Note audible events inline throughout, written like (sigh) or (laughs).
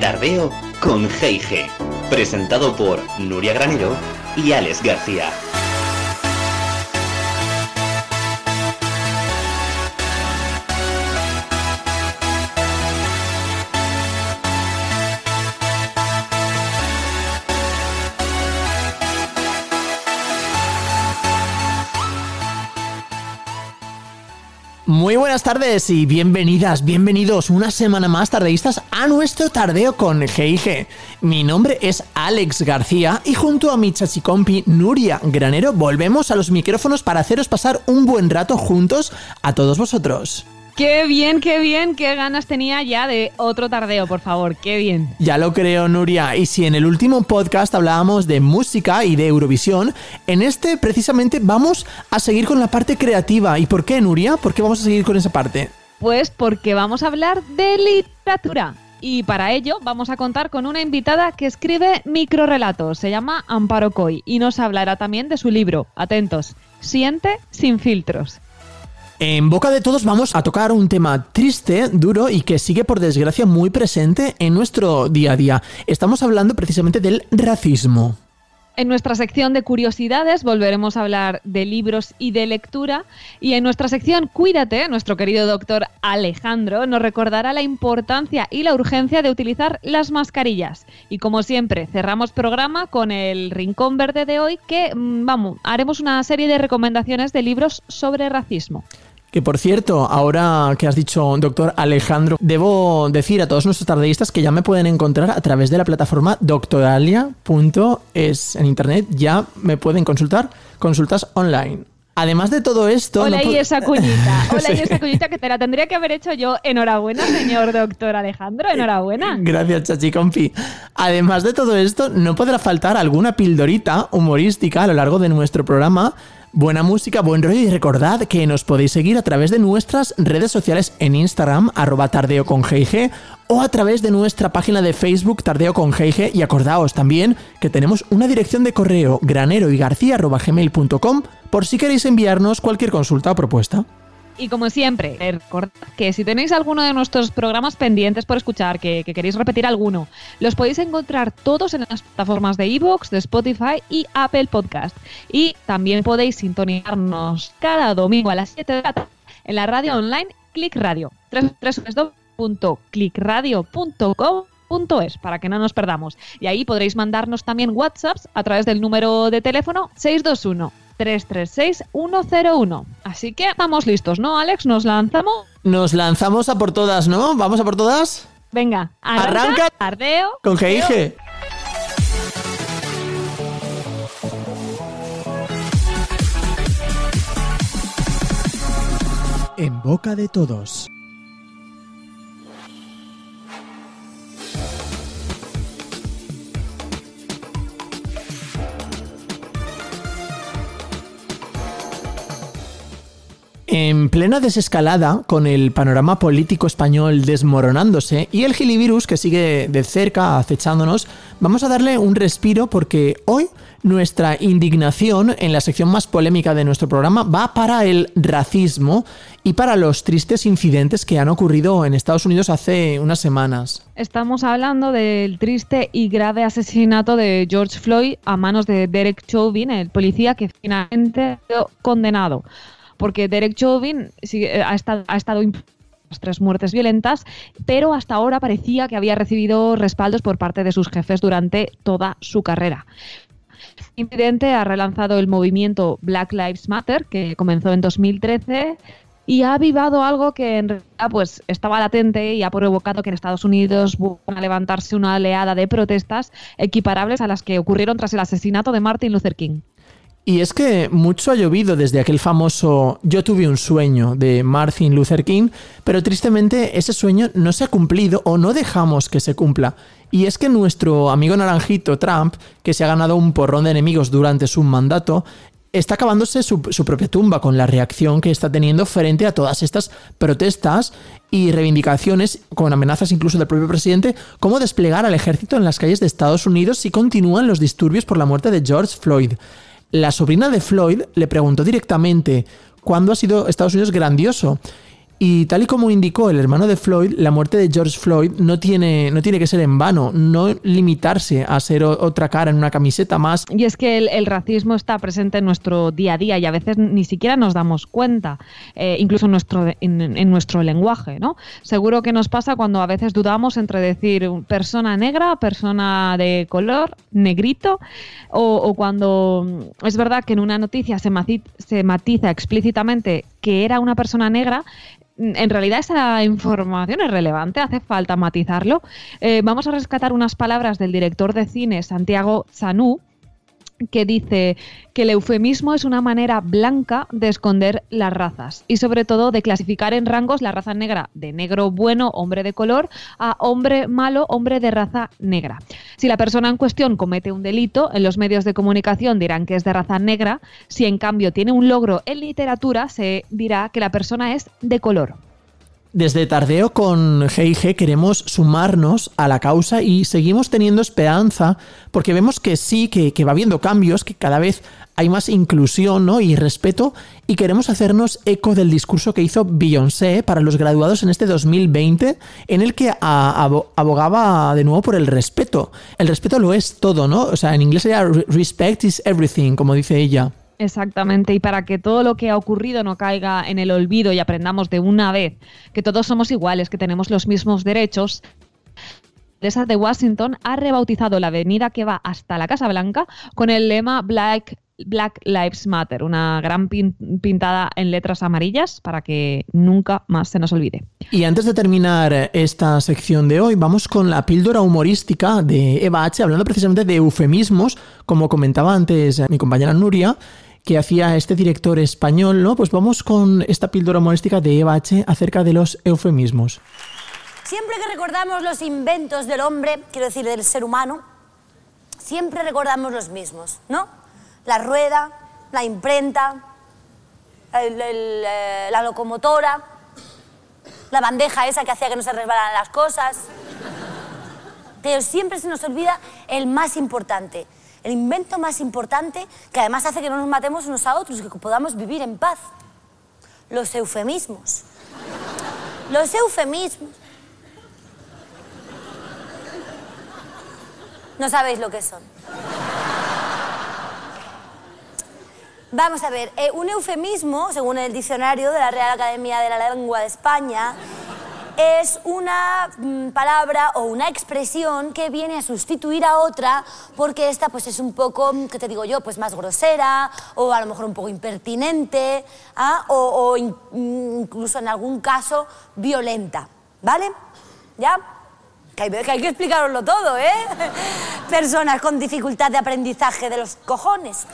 Tardeo con G&G, presentado por Nuria Granero y Alex García. Muy buenas tardes y bienvenidas, bienvenidos una semana más tardeístas a nuestro tardeo con GIG. Mi nombre es Alex García y junto a mi chachicompi Nuria Granero volvemos a los micrófonos para haceros pasar un buen rato juntos a todos vosotros. Qué bien, qué bien, qué ganas tenía ya de otro tardeo, por favor, qué bien. Ya lo creo, Nuria. Y si en el último podcast hablábamos de música y de Eurovisión, en este precisamente vamos a seguir con la parte creativa. ¿Y por qué, Nuria? ¿Por qué vamos a seguir con esa parte? Pues porque vamos a hablar de literatura. Y para ello vamos a contar con una invitada que escribe microrelatos. Se llama Amparo Coy y nos hablará también de su libro. Atentos. Siente sin filtros. En boca de todos vamos a tocar un tema triste, duro y que sigue por desgracia muy presente en nuestro día a día. Estamos hablando precisamente del racismo. En nuestra sección de curiosidades volveremos a hablar de libros y de lectura y en nuestra sección Cuídate, nuestro querido doctor Alejandro nos recordará la importancia y la urgencia de utilizar las mascarillas. Y como siempre, cerramos programa con el Rincón Verde de hoy que, mm, vamos, haremos una serie de recomendaciones de libros sobre racismo. Que por cierto, ahora que has dicho, doctor Alejandro, debo decir a todos nuestros tardeístas que ya me pueden encontrar a través de la plataforma doctoralia.es. En internet ya me pueden consultar consultas online. Además de todo esto. Hola, y esa cuñita. (laughs) Hola, y esa cuñita que te la tendría que haber hecho yo. Enhorabuena, señor doctor Alejandro. Enhorabuena. Gracias, Chachi Compi. Además de todo esto, no podrá faltar alguna pildorita humorística a lo largo de nuestro programa Buena música, buen rollo y recordad que nos podéis seguir a través de nuestras redes sociales en Instagram, arroba tardeo con GIG, o a través de nuestra página de Facebook Tardeo con GIG y acordaos también que tenemos una dirección de correo granero y por si queréis enviarnos cualquier consulta o propuesta. Y como siempre, recordad que si tenéis alguno de nuestros programas pendientes por escuchar, que, queréis repetir alguno, los podéis encontrar todos en las plataformas de Evox, de Spotify y Apple Podcast. Y también podéis sintonizarnos cada domingo a las 7 de la tarde en la radio online Click Radio. www.clickradio.com.es para que no nos perdamos. Y ahí podréis mandarnos también WhatsApps a través del número de teléfono 621 336-101. Así que estamos listos, ¿no, Alex? ¿Nos lanzamos? Nos lanzamos a por todas, ¿no? ¿Vamos a por todas? Venga, arranca, arranca con GIG. En boca de todos. Plena desescalada, con el panorama político español desmoronándose y el gilivirus que sigue de cerca acechándonos, vamos a darle un respiro porque hoy nuestra indignación en la sección más polémica de nuestro programa va para el racismo y para los tristes incidentes que han ocurrido en Estados Unidos hace unas semanas. Estamos hablando del triste y grave asesinato de George Floyd a manos de Derek Chauvin, el policía que finalmente sido condenado porque Derek Chauvin eh, ha estado, ha estado tres muertes violentas, pero hasta ahora parecía que había recibido respaldos por parte de sus jefes durante toda su carrera. El incidente ha relanzado el movimiento Black Lives Matter, que comenzó en 2013 y ha avivado algo que en realidad pues, estaba latente y ha provocado que en Estados Unidos vuelvan a levantarse una oleada de protestas equiparables a las que ocurrieron tras el asesinato de Martin Luther King. Y es que mucho ha llovido desde aquel famoso Yo tuve un sueño de Martin Luther King, pero tristemente ese sueño no se ha cumplido o no dejamos que se cumpla. Y es que nuestro amigo naranjito Trump, que se ha ganado un porrón de enemigos durante su mandato, está acabándose su, propia tumba con la reacción que está teniendo frente a todas estas protestas y reivindicaciones, con amenazas incluso del propio presidente, como desplegar al ejército en las calles de Estados Unidos si continúan los disturbios por la muerte de George Floyd. La sobrina de Floyd le preguntó directamente cuándo ha sido Estados Unidos grandioso y tal y como indicó el hermano de Floyd, la muerte de George Floyd no tiene, no tiene que ser en vano, no limitarse a ser otra cara en una camiseta más. Y es que el, racismo está presente en nuestro día a día y a veces ni siquiera nos damos cuenta, eh, incluso en nuestro, en, nuestro lenguaje. ¿no? Seguro que nos pasa cuando a veces dudamos entre decir persona negra, persona de color, negrito, o, cuando es verdad que en una noticia se matiza explícitamente que era una persona negra, en realidad esa información es relevante, hace falta matizarlo. Eh, vamos a rescatar unas palabras del director de cine Santiago Zanú, que dice que el eufemismo es una manera blanca de esconder las razas y sobre todo de clasificar en rangos la raza negra de negro bueno, hombre de color, a hombre malo, hombre de raza negra. Si la persona en cuestión comete un delito, en los medios de comunicación dirán que es de raza negra, si en cambio tiene un logro en literatura, se dirá que la persona es de color. Desde Tardeo con GIG queremos sumarnos a la causa y seguimos teniendo esperanza porque vemos que sí, que, va habiendo cambios, que cada vez hay más inclusión ¿no? y respeto y queremos hacernos eco del discurso que hizo Beyoncé para los graduados en este 2020 en el que abogaba de nuevo por el respeto. El respeto lo es todo, ¿no? O sea, en inglés sería respect is everything, como dice ella. Exactamente, y para que todo lo que ha ocurrido no caiga en el olvido y aprendamos de una vez que todos somos iguales, que tenemos los mismos derechos, esa de Washington ha rebautizado la avenida que va hasta la Casa Blanca con el lema Black, Black Lives Matter, una gran pintada en letras amarillas para que nunca más se nos olvide. Y antes de terminar esta sección de hoy, vamos con la píldora humorística de Eva H, hablando precisamente de eufemismos, como comentaba antes mi compañera Nuria que hacía este director español, ¿no? Pues vamos con esta píldora humorística de Eva H acerca de los eufemismos. Siempre que recordamos los inventos del hombre, quiero decir del ser humano, siempre recordamos los mismos, ¿no? La rueda, la imprenta, eh, la locomotora, la bandeja esa que hacía que no se resbalaran las cosas. Pero siempre se nos olvida el más importante, el invento más importante que además hace que no nos matemos unos a otros, que podamos vivir en paz. Los eufemismos. Los eufemismos. No sabéis lo que son. Vamos a ver, eh, un eufemismo, según el diccionario de la Real Academia de la Lengua de España, es una mm, palabra o una expresión que viene a sustituir a otra porque esta pues es un poco, mm, ¿qué te digo yo? Pues más grosera o a lo mejor un poco impertinente ¿ah? o, mm, incluso en algún caso violenta, ¿vale? ¿Ya? Que que hay que explicaroslo todo, ¿eh? (laughs) Personas con dificultad de aprendizaje de los cojones.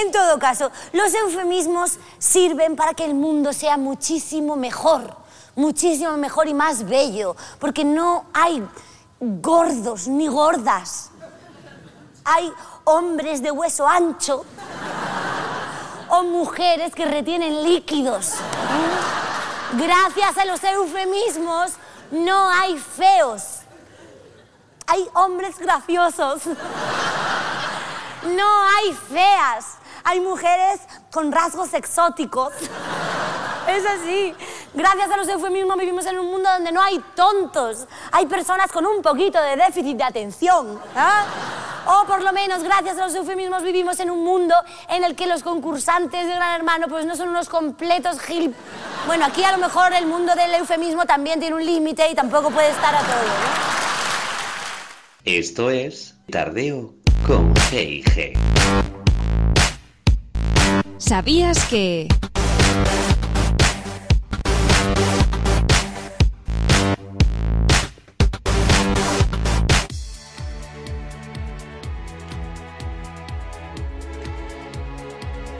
En todo caso, los eufemismos sirven para que el mundo sea muchísimo mejor, muchísimo mejor y más bello, porque no hay gordos ni gordas. Hay hombres de hueso ancho o mujeres que retienen líquidos. Gracias a los eufemismos no hay feos. Hay hombres graciosos. No hay feas hay mujeres con rasgos exóticos. Es así. Gracias a los eufemismos vivimos en un mundo donde no hay tontos. Hay personas con un poquito de déficit de atención. ¿ah? O por lo menos gracias a los eufemismos vivimos en un mundo en el que los concursantes de Gran Hermano pues no son unos completos gil... Bueno, aquí a lo mejor el mundo del eufemismo también tiene un límite y tampoco puede estar a todo. Esto es Tardeo con G&G. ¿Sabías que...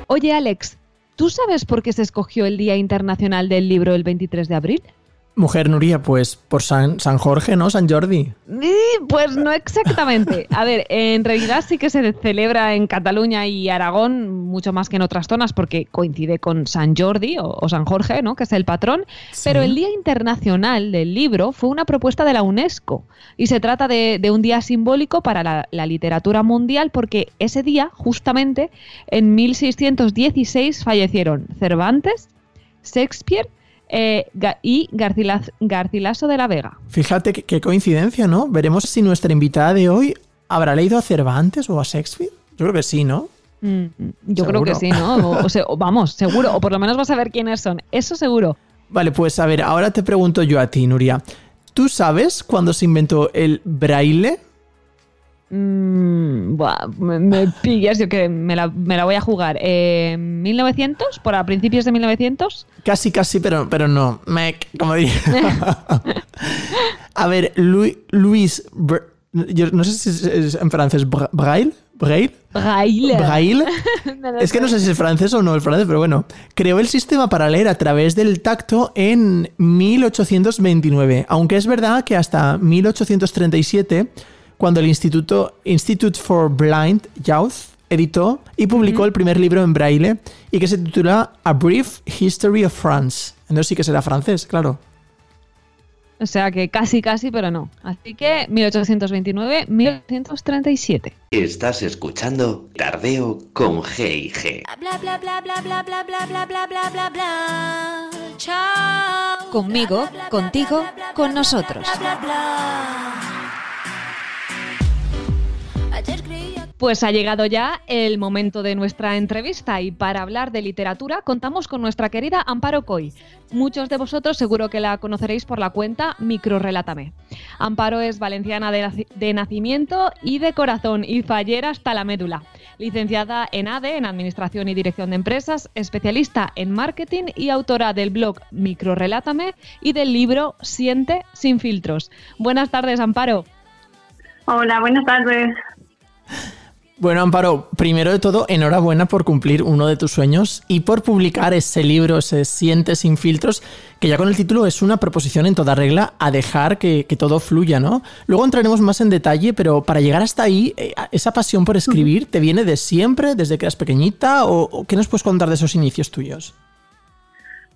Oye, Alex, ¿tú sabes por qué se escogió el Día Internacional del Libro el 23 de abril? Mujer Nuria, pues por San, San Jorge, ¿no? San Jordi. Pues no exactamente. A ver, en realidad sí que se celebra en Cataluña y Aragón mucho más que en otras zonas porque coincide con San Jordi o, San Jorge, ¿no? Que es el patrón. Pero el Día Internacional del Libro fue una propuesta de la UNESCO y se trata de, un día simbólico para la, la literatura mundial porque ese día, justamente, en 1616 fallecieron Cervantes, Shakespeare eh, y Garcilaso de la Vega. Fíjate qué coincidencia, ¿no? Veremos si nuestra invitada de hoy habrá leído a Cervantes o a Shakespeare. Yo creo que sí, ¿no? Mm, yo creo que sí, ¿no? O, vamos, seguro, o por lo menos vas a ver quiénes son. Eso seguro. Vale, pues a ver, ahora te pregunto yo a ti, Nuria. ¿Tú sabes cuándo se inventó el braille? Mm, me, (laughs) pillas, yo que me la, voy a jugar. Eh, ¿1900? ¿Por a principios de 1900? Casi, casi, pero, pero no. Mec, como diría. (laughs) a ver, Luis. yo no sé si es en francés. Braille. Braille. Braille. Braille. (laughs) es que no sé si es francés o no el francés, pero bueno. Creó el sistema para leer a través del tacto en 1829. Aunque es verdad que hasta 1837 cuando el Instituto Institute for Blind Youth editó y publicó el primer libro en braille y que se titula A Brief History of France. Entonces sí que será francés, claro. O sea que casi, casi, pero no. Así que 1829-1937. Estás escuchando Tardeo con G y G. Conmigo, contigo, con nosotros. Pues ha llegado ya el momento de nuestra entrevista y para hablar de literatura contamos con nuestra querida Amparo Coy. Muchos de vosotros seguro que la conoceréis por la cuenta Microrelátame. Amparo es valenciana de, nacimiento y de corazón y fallera hasta la médula. Licenciada en ADE, en Administración y Dirección de Empresas, especialista en marketing y autora del blog Microrelátame y del libro Siente sin filtros. Buenas tardes, Amparo. Hola, buenas tardes. Bueno, Amparo, primero de todo, enhorabuena por cumplir uno de tus sueños y por publicar ese libro, Se Siente sin filtros, que ya con el título es una proposición en toda regla a dejar que, todo fluya, ¿no? Luego entraremos más en detalle, pero para llegar hasta ahí, eh, ¿esa pasión por escribir te viene de siempre, desde que eras pequeñita, o, qué nos puedes contar de esos inicios tuyos?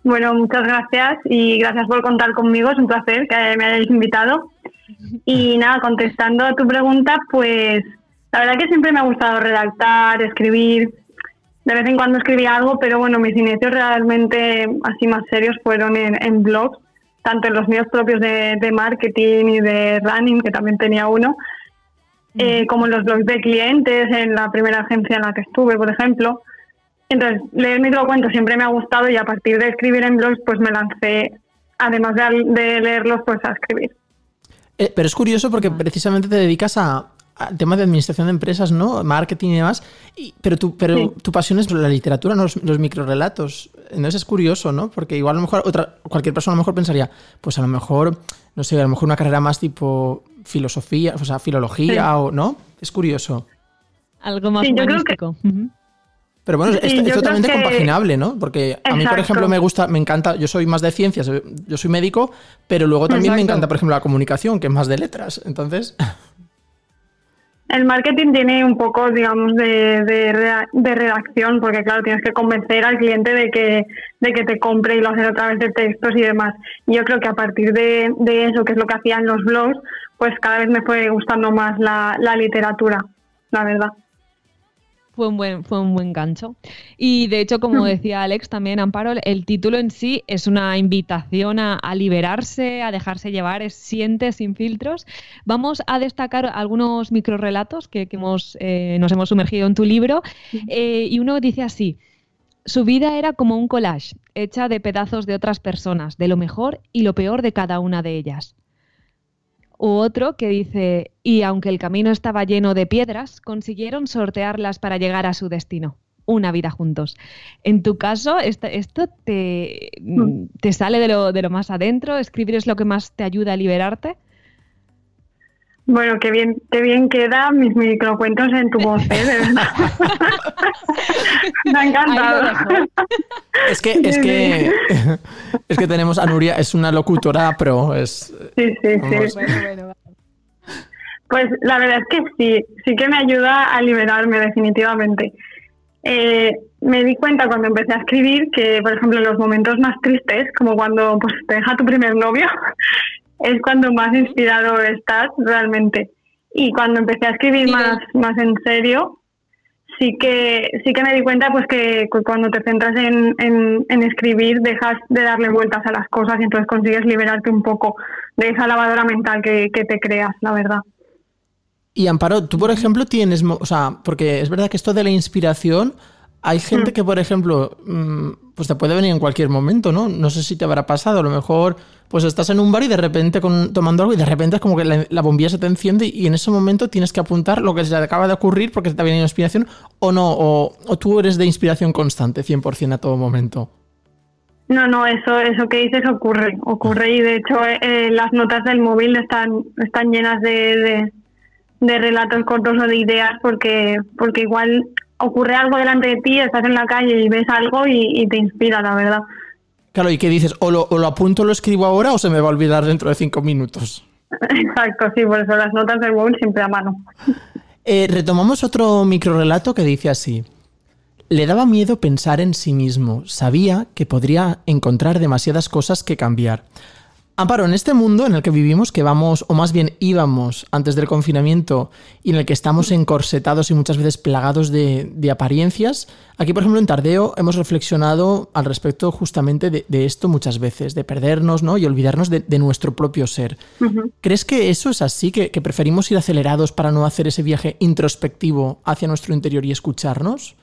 Bueno, muchas gracias y gracias por contar conmigo, es un placer que me hayáis invitado. Y nada, contestando a tu pregunta, pues la verdad que siempre me ha gustado redactar, escribir. De vez en cuando escribí algo, pero bueno, mis inicios realmente así más serios fueron en, blogs, tanto en los míos propios de, marketing y de running, que también tenía uno, eh, como en los blogs de clientes, en la primera agencia en la que estuve, por ejemplo. Entonces, leer microcuentos siempre me ha gustado y a partir de escribir en blogs, pues me lancé, además de, de leerlos, pues a escribir. Eh, pero es curioso porque precisamente te dedicas a, tema de administración de empresas, ¿no? Marketing y demás. pero tu, pero tu pasión es la literatura, no los, microrelatos. Entonces es curioso, ¿no? Porque igual a lo mejor otra, cualquier persona a lo mejor pensaría, pues a lo mejor, no sé, a lo mejor una carrera más tipo filosofía, o sea, filología, o ¿no? Es curioso. Algo más sí, Pero bueno, es, totalmente compaginable, ¿no? Porque a mí, por ejemplo, me gusta, me encanta, yo soy más de ciencias, yo soy médico, pero luego también me encanta, por ejemplo, la comunicación, que es más de letras. Entonces. (laughs) El marketing tiene un poco, digamos, de, de, redacción, porque claro, tienes que convencer al cliente de que, de que te compre y lo haces a través de textos y demás. Yo creo que a partir de, eso, que es lo que hacían los blogs, pues cada vez me fue gustando más la, la literatura, la verdad fue un buen, fue un buen gancho. Y de hecho, como (laughs) decía Alex también, Amparo, el título en sí es una invitación a, liberarse, a dejarse llevar, es siente sin filtros. Vamos a destacar algunos microrelatos que, que hemos, eh, nos hemos sumergido en tu libro. Eh, y uno dice así. Su vida era como un collage, hecha de pedazos de otras personas, de lo mejor y lo peor de cada una de ellas u otro que dice, y aunque el camino estaba lleno de piedras, consiguieron sortearlas para llegar a su destino. Una vida juntos. En tu caso, esto, te, mm. te, sale de lo, de lo más adentro, escribir es lo que más te ayuda a liberarte. Bueno, qué bien, qué bien queda mis microcuentos en tu voz, ¿eh? De verdad. (laughs) Me ha encantado. Es que, es que, (laughs) es que tenemos a Nuria, es una locutora, pero es. Sí, sí, sí. Pues la verdad es que sí, sí que me ayuda a liberarme definitivamente. Eh, me di cuenta cuando empecé a escribir que, por ejemplo, en los momentos más tristes, como cuando pues, te deja tu primer novio, es cuando más inspirado estás realmente. Y cuando empecé a escribir más, más en serio, sí que sí que me di cuenta pues que cuando te centras en, en, escribir dejas de darle vueltas a las cosas y entonces consigues liberarte un poco de esa lavadora mental que, que te creas, la verdad. Y Amparo, tú por ejemplo tienes, o sea, porque es verdad que esto de la inspiración, hay gente mm. que por ejemplo, mm, pues te puede venir en cualquier momento, ¿no? No sé si te habrá pasado, a lo mejor pues estás en un bar y de repente con, tomando algo y de repente es como que la, bombilla se te enciende y en ese momento tienes que apuntar lo que se te acaba de ocurrir porque te ha venido inspiración o no, o, tú eres de inspiración constante 100% a todo momento. No, no, eso, eso que dices ocurre, ocurre y de hecho eh, eh, las notas del móvil están, están llenas de, de, relatos cortos o de ideas porque, porque igual ocurre algo delante de ti, estás en la calle y ves algo y te inspira, la verdad. Claro, ¿y qué dices? ¿O lo, apunto, lo escribo ahora o se me va a olvidar dentro de cinco minutos? (laughs) Exacto, sí, por eso las notas del móvil siempre a mano. Eh, retomamos otro microrelato que dice así. Le daba miedo pensar en sí mismo, sabía que podría encontrar demasiadas cosas que cambiar. Amparo, en este mundo en el que vivimos, que vamos, o más bien íbamos antes del confinamiento, y en el que estamos encorsetados y muchas veces plagados de, apariencias, aquí, por ejemplo, en Tardeo hemos reflexionado al respecto justamente de, esto muchas veces, de perdernos ¿no? y olvidarnos de, nuestro propio ser. ¿Crees que eso es así, que, que preferimos ir acelerados para no hacer ese viaje introspectivo hacia nuestro interior y escucharnos?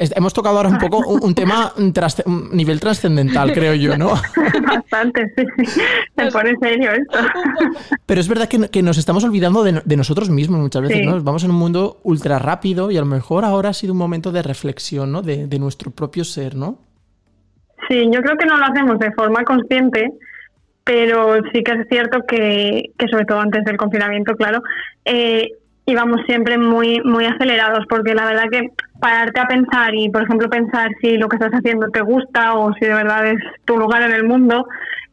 Hemos tocado ahora un poco un, tema, un, nivel trascendental, creo yo, ¿no? (laughs) Bastante, sí. Se pone serio esto. Pero es verdad que, nos estamos olvidando de, nosotros mismos muchas veces, ¿no? Vamos en un mundo ultra rápido y a lo mejor ahora ha sido un momento de reflexión, ¿no? De, nuestro propio ser, ¿no? Sí, yo creo que no lo hacemos de forma consciente, pero sí que es cierto que, que sobre todo antes del confinamiento, claro, eh, íbamos siempre muy, muy acelerados, porque la verdad que pararte a pensar y, por ejemplo, pensar si lo que estás haciendo te gusta o si de verdad es tu lugar en el mundo,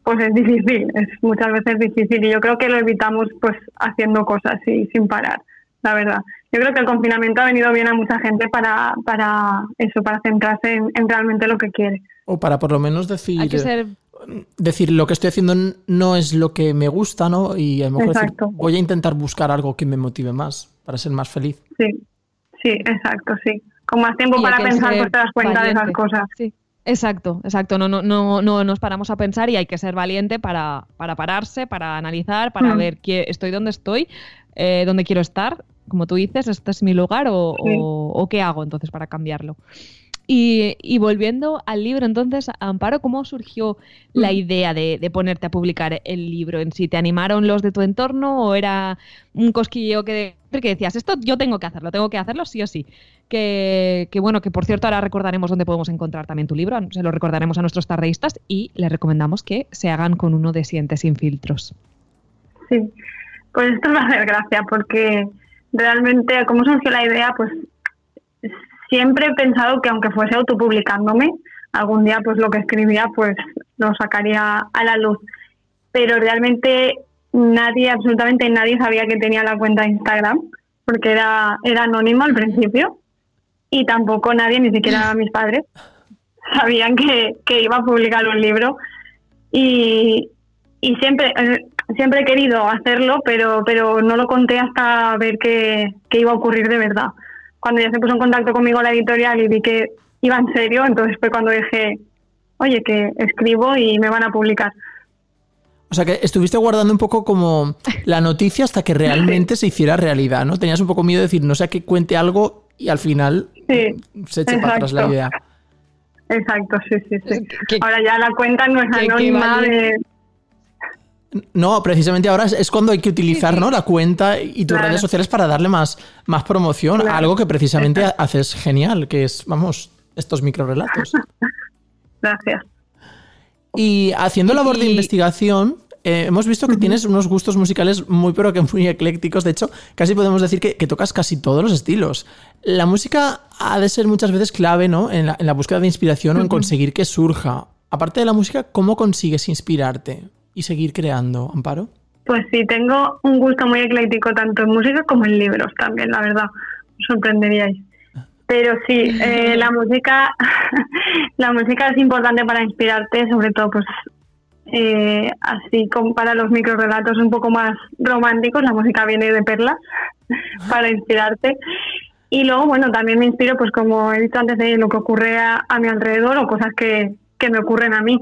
pues es difícil, es muchas veces difícil y yo creo que lo evitamos pues haciendo cosas y sin parar, la verdad. Yo creo que el confinamiento ha venido bien a mucha gente para, para eso, para centrarse en, realmente lo que quiere. O para por lo menos decir... Decir, lo que estoy haciendo no es lo que me gusta, ¿no? Y a lo mejor decir, voy a intentar buscar algo que me motive más, para ser más feliz. Sí, sí, exacto, sí con más tiempo para pensar, pues te das cuenta de esas cosas. Sí. Exacto, exacto. No, no, no, no nos paramos a pensar y hay que ser valiente para, para pararse, para analizar, para mm. ver qué estoy donde estoy, eh, dónde quiero estar. Como tú dices, este es mi lugar o, o qué hago entonces para cambiarlo. Y, volviendo al libro, entonces, Amparo, ¿cómo surgió la idea de, ponerte a publicar el libro en sí? ¿Te animaron los de tu entorno o era un cosquilleo que, que decías, esto yo tengo que hacerlo, tengo que hacerlo sí o sí? Que, bueno, que por cierto ahora recordaremos dónde podemos encontrar también tu libro, se lo recordaremos a nuestros tardeístas y les recomendamos que se hagan con uno de Sientes sin filtros. Sí, pues esto me hace gracia porque realmente, ¿cómo surgió la idea? Pues siempre he pensado que aunque fuese autopublicándome, algún día pues lo que escribía pues lo sacaría a la luz. Pero realmente nadie, absolutamente nadie sabía que tenía la cuenta de Instagram, porque era, era anónimo al principio, y tampoco nadie, ni siquiera (laughs) mis padres, sabían que, iba a publicar un libro. Y, y siempre, eh, siempre he querido hacerlo, pero, pero no lo conté hasta ver que, que iba a ocurrir de verdad cuando ya se puso en contacto conmigo la editorial y vi que iba en serio, entonces fue cuando dije, oye, que escribo y me van a publicar. O sea que estuviste guardando un poco como la noticia hasta que realmente se hiciera realidad, ¿no? Tenías un poco miedo de decir, no sé, que cuente algo y al final se eche para atrás la idea. Exacto, sí, sí, sí. Ahora ya la cuenta no es anónima de... No, precisamente ahora es, cuando hay que utilizar ¿no? la cuenta y tus redes sociales para darle más, más promoción a algo que precisamente haces genial, que es, vamos, estos microrelatos. (laughs) Gracias. Y haciendo labor de investigación, eh, hemos visto que tienes unos gustos musicales muy, pero que muy eclécticos. De hecho, casi podemos decir que, que tocas casi todos los estilos. La música ha de ser muchas veces clave, ¿no? En la, en la búsqueda de inspiración o en conseguir que surja. Aparte de la música, ¿cómo consigues inspirarte y seguir creando, Amparo? Pues sí, tengo un gusto muy ecléctico tanto en música como en libros también, la verdad. Os sorprenderíais. Pero sí, (laughs) eh, la música, (laughs) la música es importante para inspirarte, sobre todo, pues eh, así como para los microrelatos un poco más románticos, la música viene de perlas (laughs) para inspirarte. Y luego, bueno, también me inspiro, pues como he dicho antes, de lo que ocurre a, a mi alrededor o cosas que, que me ocurren a mí.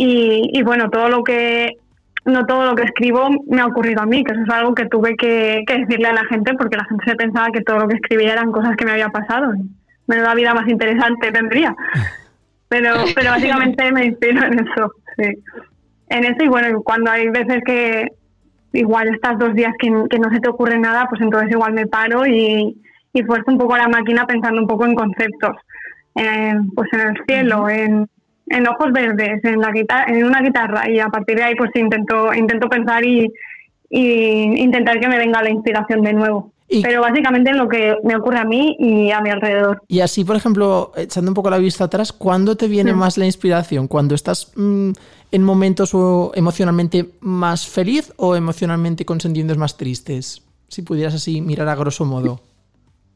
Y, y, bueno, todo lo que, no todo lo que escribo me ha ocurrido a mí, que eso es algo que tuve que, que decirle a la gente porque la gente se pensaba que todo lo que escribía eran cosas que me había pasado. Menuda vida más interesante tendría. Pero, (laughs) pero básicamente me inspiro en eso, sí. En eso y bueno, cuando hay veces que igual estás dos días que, que no se te ocurre nada, pues entonces igual me paro y, y fuerzo un poco la máquina pensando un poco en conceptos. Eh, pues en el cielo, en, en ojos verdes, en la guitarra, en una guitarra y a partir de ahí pues intento intento pensar y, y intentar que me venga la inspiración de nuevo. Y- Pero básicamente en lo que me ocurre a mí y a mi alrededor. Y así, por ejemplo, echando un poco la vista atrás, ¿cuándo te viene Mm. más la inspiración? ¿Cuando estás mm, en momentos o emocionalmente más feliz o emocionalmente con sentimientos más tristes? Si pudieras así mirar a grosso modo.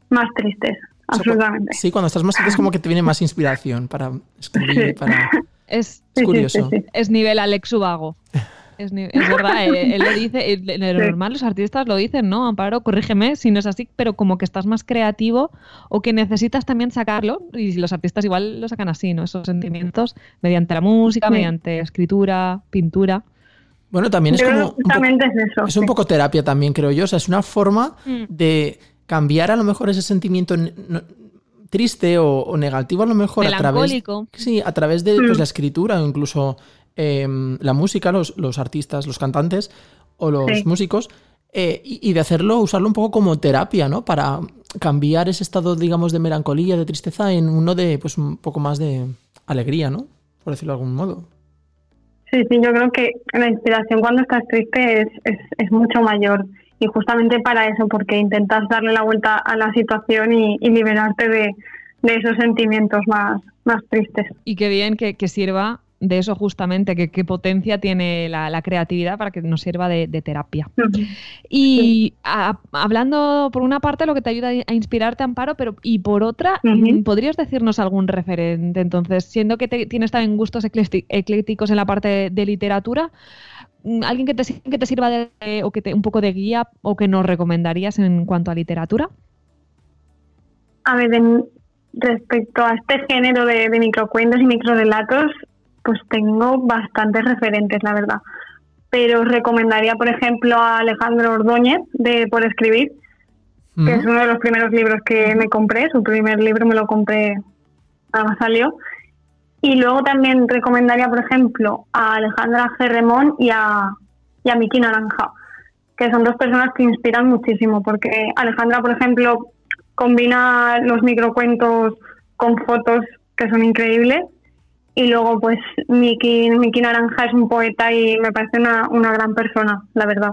Más tristes, O sea, absolutamente. Sí, cuando estás más triste es como que te viene más inspiración para escribir, para... (laughs) Es, curioso. sí, sí. es nivel Alex Ubago. Es, verdad, eh, él lo dice, eh, de lo Sí. normal los artistas lo dicen, ¿no? Amparo, corrígeme si no es así, pero como que estás más creativo o que necesitas también sacarlo, y los artistas igual lo sacan así, ¿no? Esos sentimientos mediante la música, Sí. mediante escritura, pintura. Bueno, también es Yo como... un es eso. Es un poco terapia también, creo yo. O sea, es una forma Mm. de cambiar a lo mejor ese sentimiento triste o, o negativo a lo mejor a través, sí, a través de Mm. pues, la escritura o incluso em, la música, los, los artistas, los cantantes o los Sí. músicos, eh, y, y de hacerlo, usarlo un poco como terapia, ¿no? Para cambiar ese estado, digamos, de melancolía, de tristeza en uno de, pues, un poco más de alegría, ¿no? Por decirlo de algún modo. Sí, sí, yo creo que la inspiración cuando estás triste es, es, es mucho mayor. Y justamente para eso, porque intentas darle la vuelta a la situación y, y liberarte de, de esos sentimientos más, más tristes. Y qué bien que, que sirva de eso justamente, que qué potencia tiene la, la creatividad para que nos sirva de, de terapia. Y a- hablando por una parte lo que te ayuda a inspirarte, Amparo, pero y por otra, mm, ¿podrías decirnos algún referente? Entonces, siendo que te- tienes también gustos eclécti- eclécticos en la parte de, de literatura, ¿alguien que te, que te sirva de, o que te, un poco de guía o que nos recomendarías en cuanto a literatura? A ver, en- respecto a este género de, de microcuentos y microrelatos, pues tengo bastantes referentes, la verdad. Pero os recomendaría, por ejemplo, a Alejandro Ordóñez de Por Escribir, que es uno de los primeros libros que me compré. Su primer libro me lo compré, nada más salió. Y luego también recomendaría, por ejemplo, a Alejandra G. Remón y a, y a Miki Naranja, que son dos personas que inspiran muchísimo, porque Alejandra, por ejemplo, combina los microcuentos con fotos que son increíbles. Y luego, pues, Miki, Miki Naranja es un poeta y me parece una, una gran persona, la verdad.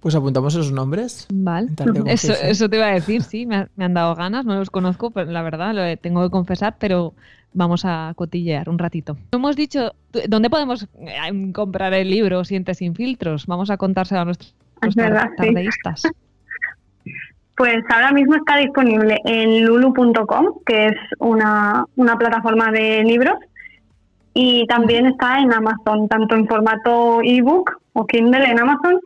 Pues apuntamos esos nombres. Vale. Eso, jefe. eso te iba a decir, sí, me, ha- me han dado ganas, no los conozco, pero la verdad lo tengo que confesar, pero vamos a cotillear un ratito. Hemos dicho, ¿tú- ¿dónde podemos eh, comprar el libro Sientes sin filtros? Vamos a contárselo a nuestros verdad, sí. tardeístas. Pues ahora mismo está disponible en lulu.com, que es una, una plataforma de libros, y también está en Amazon, tanto en formato ebook o Kindle en Amazon,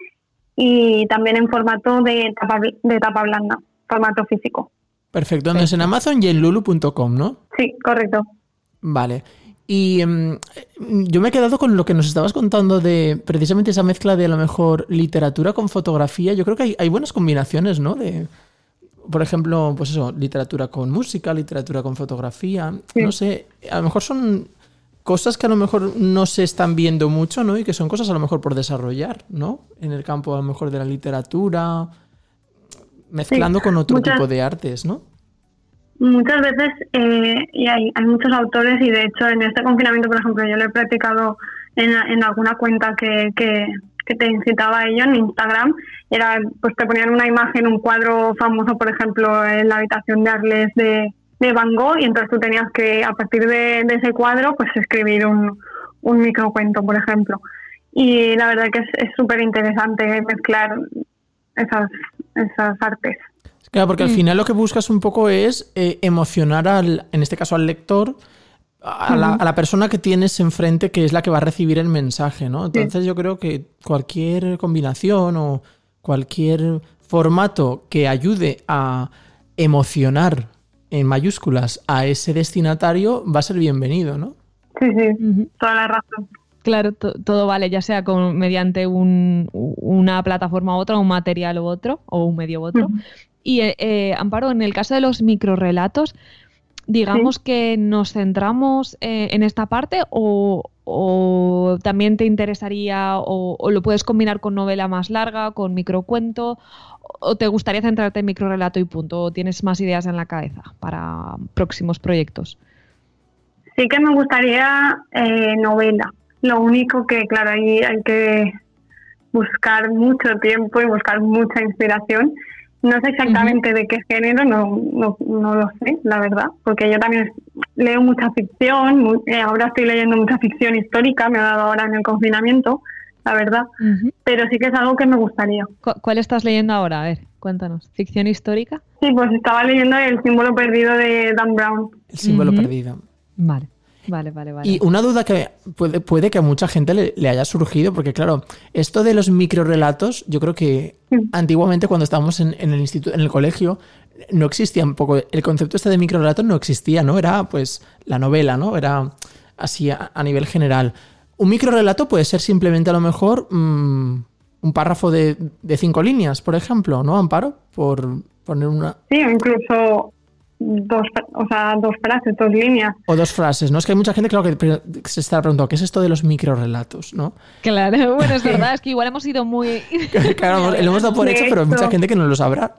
y también en formato de tapa, de tapa blanda, formato físico. Perfecto, entonces en Amazon y en lulu.com, ¿no? Sí, correcto. Vale. Y mm, yo me he quedado con lo que nos estabas contando de precisamente esa mezcla de a lo mejor literatura con fotografía. Yo creo que hay, hay buenas combinaciones, ¿no? De, por ejemplo, pues eso, literatura con música, literatura con fotografía. Sí. No sé, a lo mejor son cosas que a lo mejor no se están viendo mucho, ¿no? Y que son cosas a lo mejor por desarrollar, ¿no? En el campo a lo mejor de la literatura, mezclando con otro muchas- tipo de artes, ¿no? Muchas veces, eh, y hay, hay muchos autores, y de hecho en este confinamiento, por ejemplo, yo lo he practicado en, en alguna cuenta que, que, que te incitaba a ello en Instagram. Era, pues te ponían una imagen, un cuadro famoso, por ejemplo, en la habitación de Arles de, de Van Gogh, y entonces tú tenías que, a partir de, de ese cuadro, pues escribir un, un microcuento, por ejemplo. Y la verdad que es súper interesante mezclar esas, esas artes. Claro, porque al final lo que buscas un poco es eh, emocionar al, en este caso al lector, a la, a la persona que tienes enfrente, que es la que va a recibir el mensaje, ¿no? Entonces yo creo que cualquier combinación o cualquier formato que ayude a emocionar en mayúsculas a ese destinatario va a ser bienvenido, ¿no? Sí, sí, toda la razón. Claro, to- todo vale, ya sea con, mediante un- una plataforma u otra, un material u otro, o un medio u otro. Y eh, eh, Amparo, en el caso de los microrelatos, digamos que nos centramos eh, en esta parte o, o también te interesaría o, o lo puedes combinar con novela más larga, con microcuento, o te gustaría centrarte en microrelato y punto, o tienes más ideas en la cabeza para próximos proyectos. Sí que me gustaría eh, novela. Lo único que, claro, ahí hay que buscar mucho tiempo y buscar mucha inspiración. No sé exactamente de qué género, no, no, no lo sé, la verdad, porque yo también leo mucha ficción, mu- eh, ahora estoy leyendo mucha ficción histórica, me ha dado ahora en el confinamiento, la verdad, pero sí que es algo que me gustaría. ¿Cu- ¿Cuál estás leyendo ahora? A ver, cuéntanos. ¿Ficción histórica? Sí, pues estaba leyendo El símbolo perdido de Dan Brown. El símbolo perdido. Vale, vale, vale, vale. Y una duda que puede, puede que a mucha gente le, le haya surgido, porque claro, esto de los microrelatos, yo creo que antiguamente cuando estábamos en, en el instituto, en el colegio, no existía un poco, el concepto este de microrelato no existía, ¿no? Era pues la novela, ¿no? Era así a, a nivel general. Un microrelato puede ser simplemente a lo mejor mm, un párrafo de, de cinco líneas, por ejemplo, ¿no, Amparo? Por poner una... Sí, incluso dos, o sea, dos frases, dos líneas. O dos frases, ¿no? Es que hay mucha gente, claro, que se está preguntando, ¿qué es esto de los microrelatos, no? Claro, (laughs) bueno, es (laughs) verdad, es que igual hemos ido muy... (laughs) Claro, lo hemos dado por hecho, pero hay mucha gente que no lo sabrá.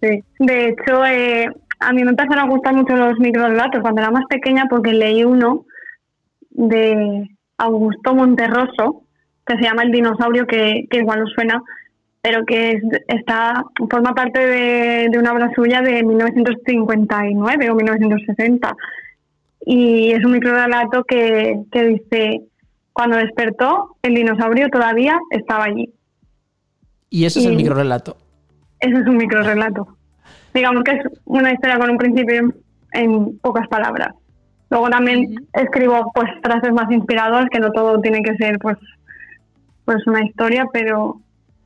Sí. De hecho, eh, a mí me empezaron a gustar mucho los microrelatos cuando era más pequeña porque leí uno de Augusto Monterroso que se llama El dinosaurio, que, que igual os suena, pero que es- está forma parte de, de una obra suya de 1959 o 1960. Y es un microrelato que, que dice, cuando despertó, el dinosaurio todavía estaba allí. Y ese es el Y- microrelato. Ese es un microrelato. Digamos que es una historia con un principio en, en pocas palabras. Luego también escribo pues frases más inspiradoras, que no todo tiene que ser pues pues una historia, pero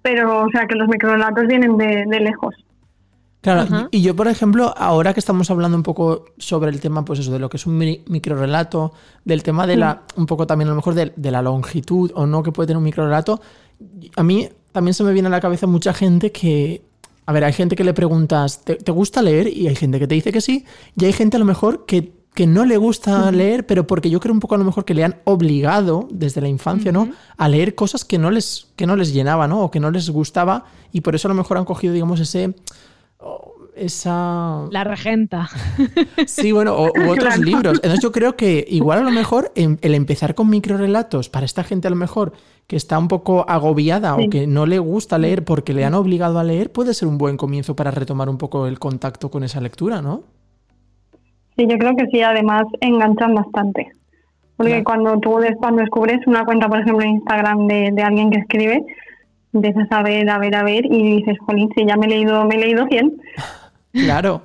pero o sea que los microrelatos vienen de, de lejos. Claro, y y yo, por ejemplo, ahora que estamos hablando un poco sobre el tema, pues eso, de lo que es un mi- microrelato, del tema de la, un poco también a lo mejor de, de la longitud o no que puede tener un microrelato, a mí también se me viene a la cabeza mucha gente que, a ver, hay gente que le preguntas, ¿te, te gusta leer? Y hay gente que te dice que sí, y hay gente a lo mejor que, que no le gusta leer, pero porque yo creo un poco a lo mejor que le han obligado desde la infancia, ¿no? A leer cosas que no les, que no les llenaba, ¿no? O que no les gustaba, y por eso a lo mejor han cogido, digamos, ese esa La regenta. (laughs) sí bueno o, u otros Claro. libros entonces yo creo que igual a lo mejor el empezar con microrelatos para esta gente a lo mejor que está un poco agobiada o que no le gusta leer porque le han obligado a leer puede ser un buen comienzo para retomar un poco el contacto con esa lectura no Sí, yo creo que sí, además enganchan bastante. Porque Claro. cuando tú cuando descubres una cuenta, por ejemplo, en Instagram de, de alguien que escribe, empiezas a ver, a ver, a ver y dices, jolín, sí, ya me he leído, me he leído 100. (laughs) claro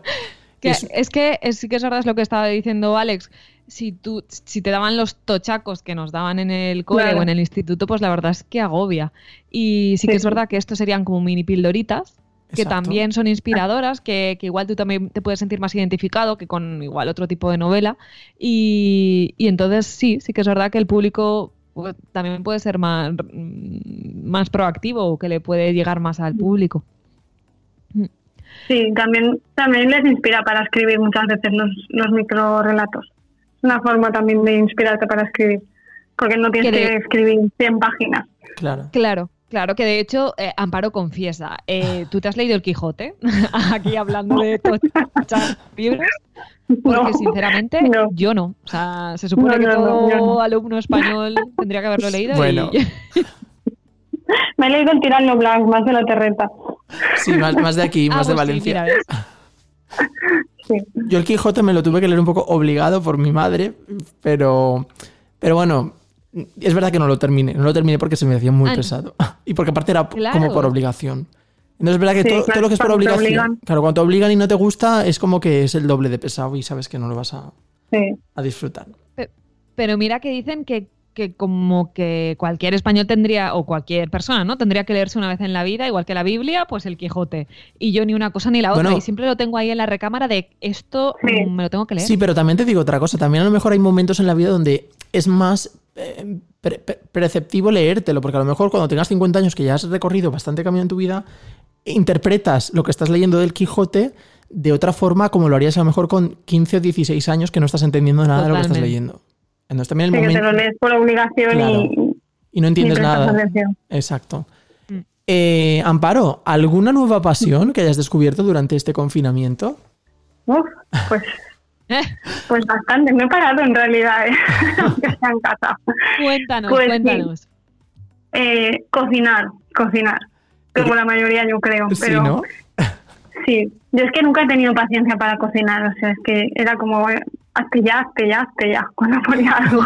Que Es- es, que es- sí que es verdad es lo que estaba diciendo Alex. Si tú, si te daban los tochacos que nos daban en el cole Claro. o en el instituto, pues la verdad es que agobia. Y sí que Sí. es verdad que estos serían como mini pildoritas, que también son inspiradoras, que, que igual tú también te puedes sentir más identificado que con igual otro tipo de novela. Y, y entonces sí, sí que es verdad que el público pues, también puede ser más, mm, más proactivo o que le puede llegar más al público. Sí, también, también les inspira para escribir muchas veces los, los microrelatos. Es una forma también de inspirarte para escribir, porque no tienes Que de- que escribir 100 páginas. claro Claro, Claro que de hecho eh, Amparo confiesa, eh, tú te has leído el Quijote, (laughs) aquí hablando de tochas libros, porque No, sinceramente no. yo no. O sea, se supone No, que todo alumno español tendría que haberlo leído Bueno. y (laughs) Me he leído el tirano blanco, más de la terreta. Sí, más, más de aquí, Ah, más de pues sí, Valencia. mira, ¿ves? Sí. Yo el Quijote me lo tuve que leer un poco obligado por mi madre, pero, pero bueno, es verdad que no lo terminé. No lo terminé porque se me hacía muy Ah, pesado. (laughs) Y porque aparte era Claro. como por obligación. Entonces es verdad que Sí, todo, claro, todo lo que es por obligación. obligan. Claro, cuando te obligan y no te gusta, es como que es el doble de pesado y sabes que no lo vas a, Sí. a disfrutar. Pero mira que dicen que, que como que cualquier español tendría, o cualquier persona, ¿no? Tendría que leerse una vez en la vida, igual que la Biblia, pues el Quijote. Y yo ni una cosa ni la otra. Bueno. y siempre lo tengo ahí en la recámara de esto Sí. me lo tengo que leer. Sí, pero también te digo otra cosa. También a lo mejor hay momentos en la vida donde es más eh, pre- pre- preceptivo leértelo, porque a lo mejor cuando tengas 50 años, que ya has recorrido bastante camino en tu vida, interpretas lo que estás leyendo del Quijote de otra forma como lo harías a lo mejor con 15 o 16 años que no estás entendiendo nada de lo que estás leyendo. Entonces también el Sí, que te lo lees por obligación Claro. y, Y no entiendes nada. atención. Exacto. Mm. Eh, Amparo, ¿alguna nueva pasión que hayas descubierto durante este confinamiento? Uf, pues, (laughs) pues bastante. Me he parado en realidad, ¿eh? (laughs) aunque sea en casa. Cuéntanos, Pues cuéntanos. Eh, cocinar, cocinar. Como la mayoría yo creo. Sí, Pero ¿no? sí, yo es que nunca he tenido paciencia para cocinar. O sea, es que era como, hazte ya, hazte ya, hazte ya, cuando ponía algo.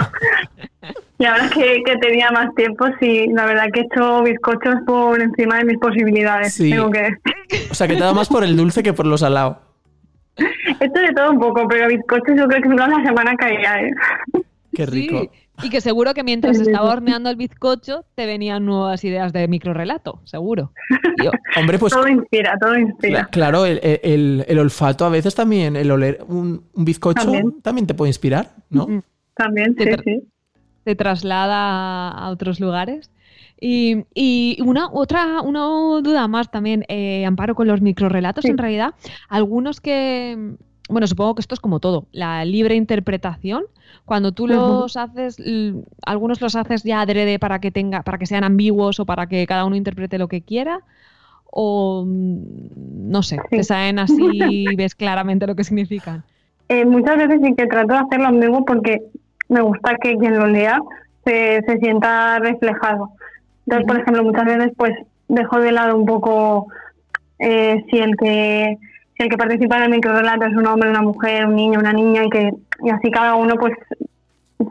(laughs) y ahora que, que tenía más tiempo, sí, la verdad que he hecho bizcochos por encima de mis posibilidades. Sí. Tengo que decir. O sea, que te da más por el dulce que por lo salado. (laughs) Esto de todo un poco, pero bizcochos yo creo que una semana caía, ¿eh? Qué rico. Sí, Y que seguro que mientras estaba horneando el bizcocho te venían nuevas ideas de microrelato, seguro. Yo- (laughs) Hombre, pues todo inspira, todo inspira. claro, el, el- el olfato a veces también, el oler un, un bizcocho también. También. te puede inspirar, ¿no? También, sí, Te sí. te traslada a- a otros lugares. Y, y una otra una duda más también, eh, Amparo, con los microrelatos, Sí. en realidad, algunos que, bueno, supongo que esto es como todo, la libre interpretación, cuando tú los haces, algunos los haces ya adrede para que tenga, para que sean ambiguos o para que cada uno interprete lo que quiera, o mm, no sé, Sí. te salen así y ves claramente lo que significan. Eh, muchas veces sí que trato de hacerlo ambiguo porque me gusta que quien lo lea se, se sienta reflejado. Entonces, por ejemplo, muchas veces pues dejo de lado un poco eh, si el que si el que participa en el microrelato es un hombre, una mujer, un niño, una niña y que y así cada uno pues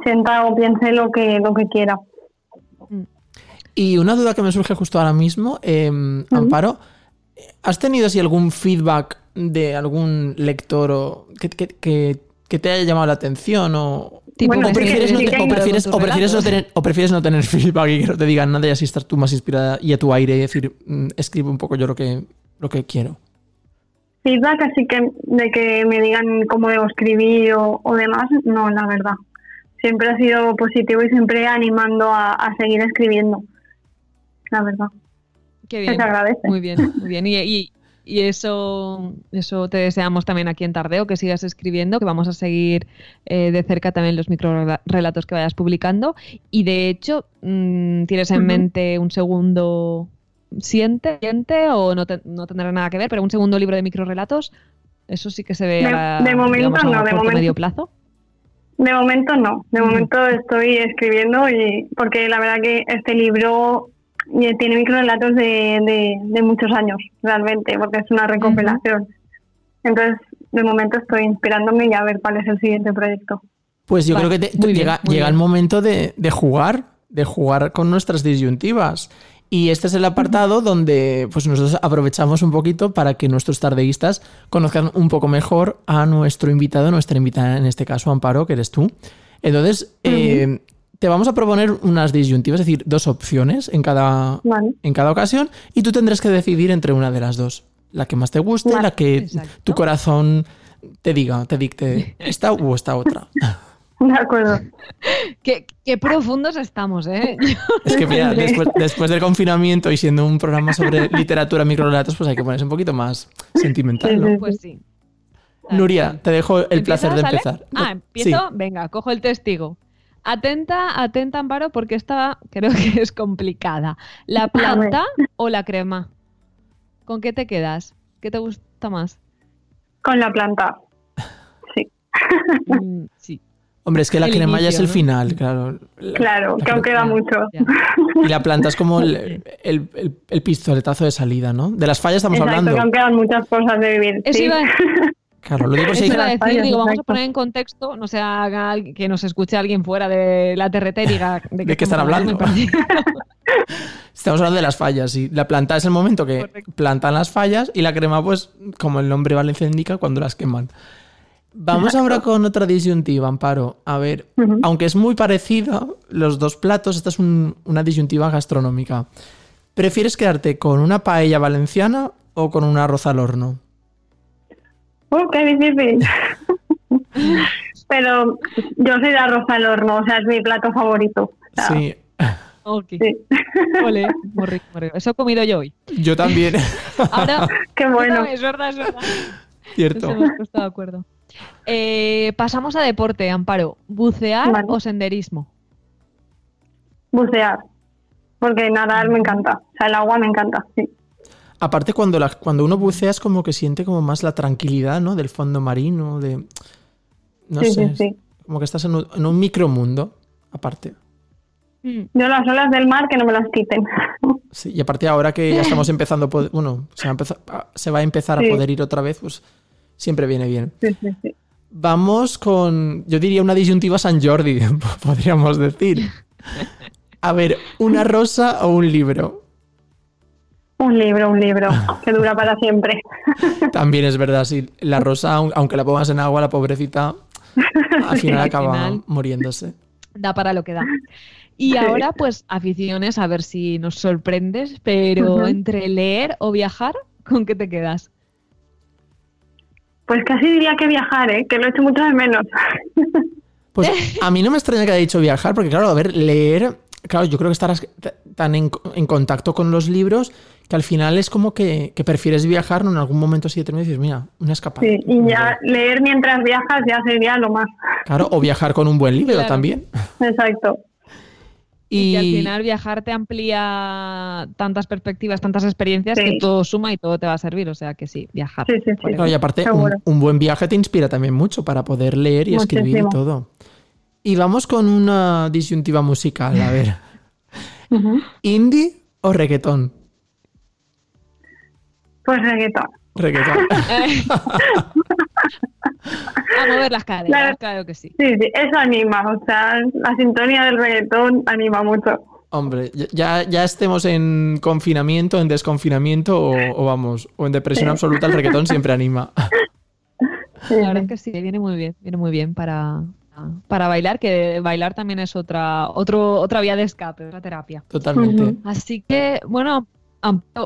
sienta o piense lo que lo que quiera. Y una duda que me surge justo ahora mismo, eh, Amparo, ¿has tenido así algún feedback de algún lector o que, que- que- que te haya llamado la atención o, Bueno, o sí prefieres, no sí te- que hay- o prefieres- tus o prefieres no relatos. tener, o prefieres no tener (laughs) feedback y que no te digan nada y así estás tú más inspirada y a tu aire y decir, mm, escribe un poco yo lo que, lo que quiero? Feedback así que de que me digan cómo debo escribir o, o demás, no, la verdad. Siempre ha sido positivo y siempre animando a, a seguir escribiendo. La verdad. Qué Se bien. agradece. Muy bien, muy bien. Y, y- y eso, eso te deseamos también aquí en Tardeo, que sigas escribiendo, que vamos a seguir eh, de cerca también los microrelatos que vayas publicando. Y de hecho, mm, ¿tienes en mente un segundo siente, siente o no, te- no tendrá nada que ver, pero un segundo libro de microrelatos? Eso sí que se ve De- a, de momento digamos, a no, de corto, momento- medio plazo. De momento no. De Ujú. momento estoy escribiendo y porque la verdad que este libro eh, tiene microrelatos de, de, de muchos años, realmente, porque es una recopilación. Entonces, de momento estoy inspirándome y a ver cuál es el siguiente proyecto. Pues yo Vale, creo que te- muy bien, llega, llega el momento de, de jugar, de jugar con nuestras disyuntivas. Y este es el apartado donde pues nosotros aprovechamos un poquito para que nuestros tardeístas conozcan un poco mejor a nuestro invitado, nuestra invitada, en este caso Amparo, que eres tú. Entonces, eh, te vamos a proponer unas disyuntivas, es decir, dos opciones en cada, Vale. en cada ocasión, y tú tendrás que decidir entre una de las dos. La que más te guste, Vale. la que Exacto. tu corazón te diga, te dicte (laughs) esta u esta otra. (laughs) De acuerdo. Qué, qué profundos estamos, ¿eh? (laughs) Es que mira, después, después del confinamiento y siendo un programa sobre (laughs) literatura, microrelatos, pues hay que ponerse un poquito más sentimental, ¿no? Pues sí. Nuria, te dejo el placer de empezar. Ah, Sí. empiezo. Venga, cojo el testigo. Atenta, atenta, Amparo, porque esta creo que es complicada. ¿La planta o la crema? ¿Con qué te quedas? ¿Qué te gusta más? Con la planta. Sí. Mm, sí. Hombre, es que la El crema ya es el ¿no? final, claro. La- Claro, que aún queda mucho. Ya. Y la planta es como el, (laughs) el- el- el pistoletazo de salida, ¿no? De las fallas estamos Exacto, que hablando. aún quedan muchas cosas de vivir. Eso sí. iba, (laughs) Claro, lo digo por si eso hay- iba a decir, fallas, digo, vamos a poner en contexto, no sea que nos escuche alguien fuera de la TRT y diga de, (laughs) ¿De qué están hablando? Estamos hablando de las fallas y la planta es el momento que Correcto. plantan las fallas y la crema, pues, como el nombre valenciano indica, cuando las queman. Vamos ahora con otra disyuntiva, Amparo. A ver, aunque es muy parecida, los dos platos, esta es un- una disyuntiva gastronómica. ¿Prefieres quedarte con una paella valenciana o con un arroz al horno? Uh, qué difícil. (laughs) Pero yo soy de arroz al horno, o sea, es mi plato favorito. O sea, Sí, Ok. sí. Ole, muy rico, muy rico. Eso he comido yo hoy. yo también. Ahora, (laughs) Qué bueno. es verdad, es verdad. Cierto. Puesto de acuerdo. Eh, pasamos a deporte, Amparo. ¿Bucear Vale. o senderismo? Bucear. Porque nadar me encanta. O sea, el agua me encanta, sí. Aparte, cuando, la- cuando uno bucea es como que siente como más la tranquilidad, ¿no? Del fondo marino, de... No sí, sé, sí, sí. como que estás en un, en un micromundo, aparte. Mm. Yo las olas del mar que no me las quiten. Sí, y aparte ahora que ya estamos empezando, a poder- bueno, se va a empezar, a- se va a, empezar Sí. a poder ir otra vez, pues siempre viene bien. Sí, sí, sí. Vamos con, yo diría una disyuntiva San Jordi, (laughs) podríamos decir. A ver, ¿una rosa o un libro? Un libro, un libro, (laughs) que dura para siempre. También es verdad, sí. La rosa, aun- aunque la pongas en agua, la pobrecita (laughs) al final al acaba final. muriéndose. Da para lo que da. Y ahora, pues, aficiones, a ver si nos sorprendes, pero entre leer o viajar, ¿con qué te quedas? Pues casi diría que viajar, ¿eh? Que lo he hecho mucho de menos. Pues (laughs) a mí no me extraña que haya dicho viajar, porque claro, a ver, leer, claro, yo creo que estarás tan en, en contacto con los libros que al final es como que, que prefieres viajar, ¿no? En algún momento así determinado dices, mira, una escapada. Sí, y ya leer mientras viajas ya sería lo más. Claro, o viajar con un buen libro Claro. también. Exacto. Y, Y, que al final viajar te amplía tantas perspectivas, tantas experiencias, Sí. que todo suma y todo te va a servir. O sea que sí, viajar. Sí, sí, sí. claro, y aparte, un, buen viaje te inspira también mucho para poder leer y escribir todo. Y vamos con una disyuntiva musical, a ver. (laughs) ¿Indie o reggaetón? Pues reggaetón. Reggaetón. (laughs) (laughs) a mover las caderas, Claro. claro que sí. Sí, sí, eso anima. O sea, la sintonía del reggaetón anima mucho. Hombre, ya, ya estemos en confinamiento, en desconfinamiento o, o vamos, o en depresión absoluta, el reggaetón siempre anima. (laughs) Sí, La verdad es que sí, viene muy bien, viene muy bien para, para bailar, que bailar también es otra, otro, otra vía de escape, otra terapia. Totalmente. Así que, bueno,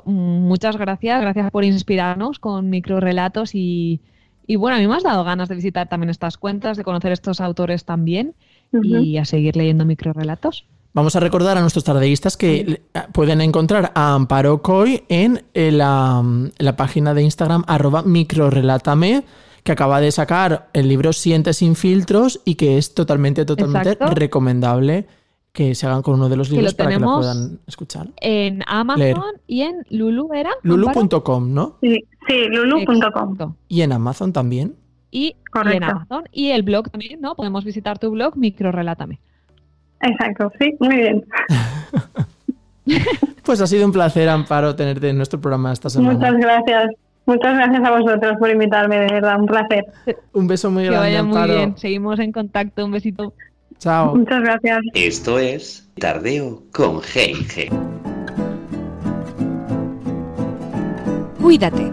muchas gracias, gracias por inspirarnos con microrelatos y, y bueno, a mí me has dado ganas de visitar también estas cuentas, de conocer estos autores también y a seguir leyendo microrelatos. Vamos a recordar a nuestros tardeístas que pueden encontrar a Amparo Coy en, eh, la, en la página de Instagram arroba microrelátame, que acaba de sacar el libro Siente sin filtros y que es totalmente, totalmente Exacto. recomendable que se hagan con uno de los Que libros lo para que lo tenemos puedan escuchar. En Amazon Leer. y en Lulu, ¿era? Lulu.com, ¿no? Sí, sí, lulu.com. Y en Amazon también. Y, y en. Amazon. Y el blog también, ¿no? Podemos visitar tu blog, microrelátame. Exacto, sí, muy bien. (laughs) Pues ha sido un placer, Amparo, tenerte en nuestro programa esta semana. Muchas gracias. Muchas gracias a vosotros por invitarme, de verdad, un placer. Un beso muy Que grande, vaya muy Amparo. bien. Seguimos en contacto. Un besito. Chao. Muchas gracias. Esto es Tardeo con G&G. Cuídate.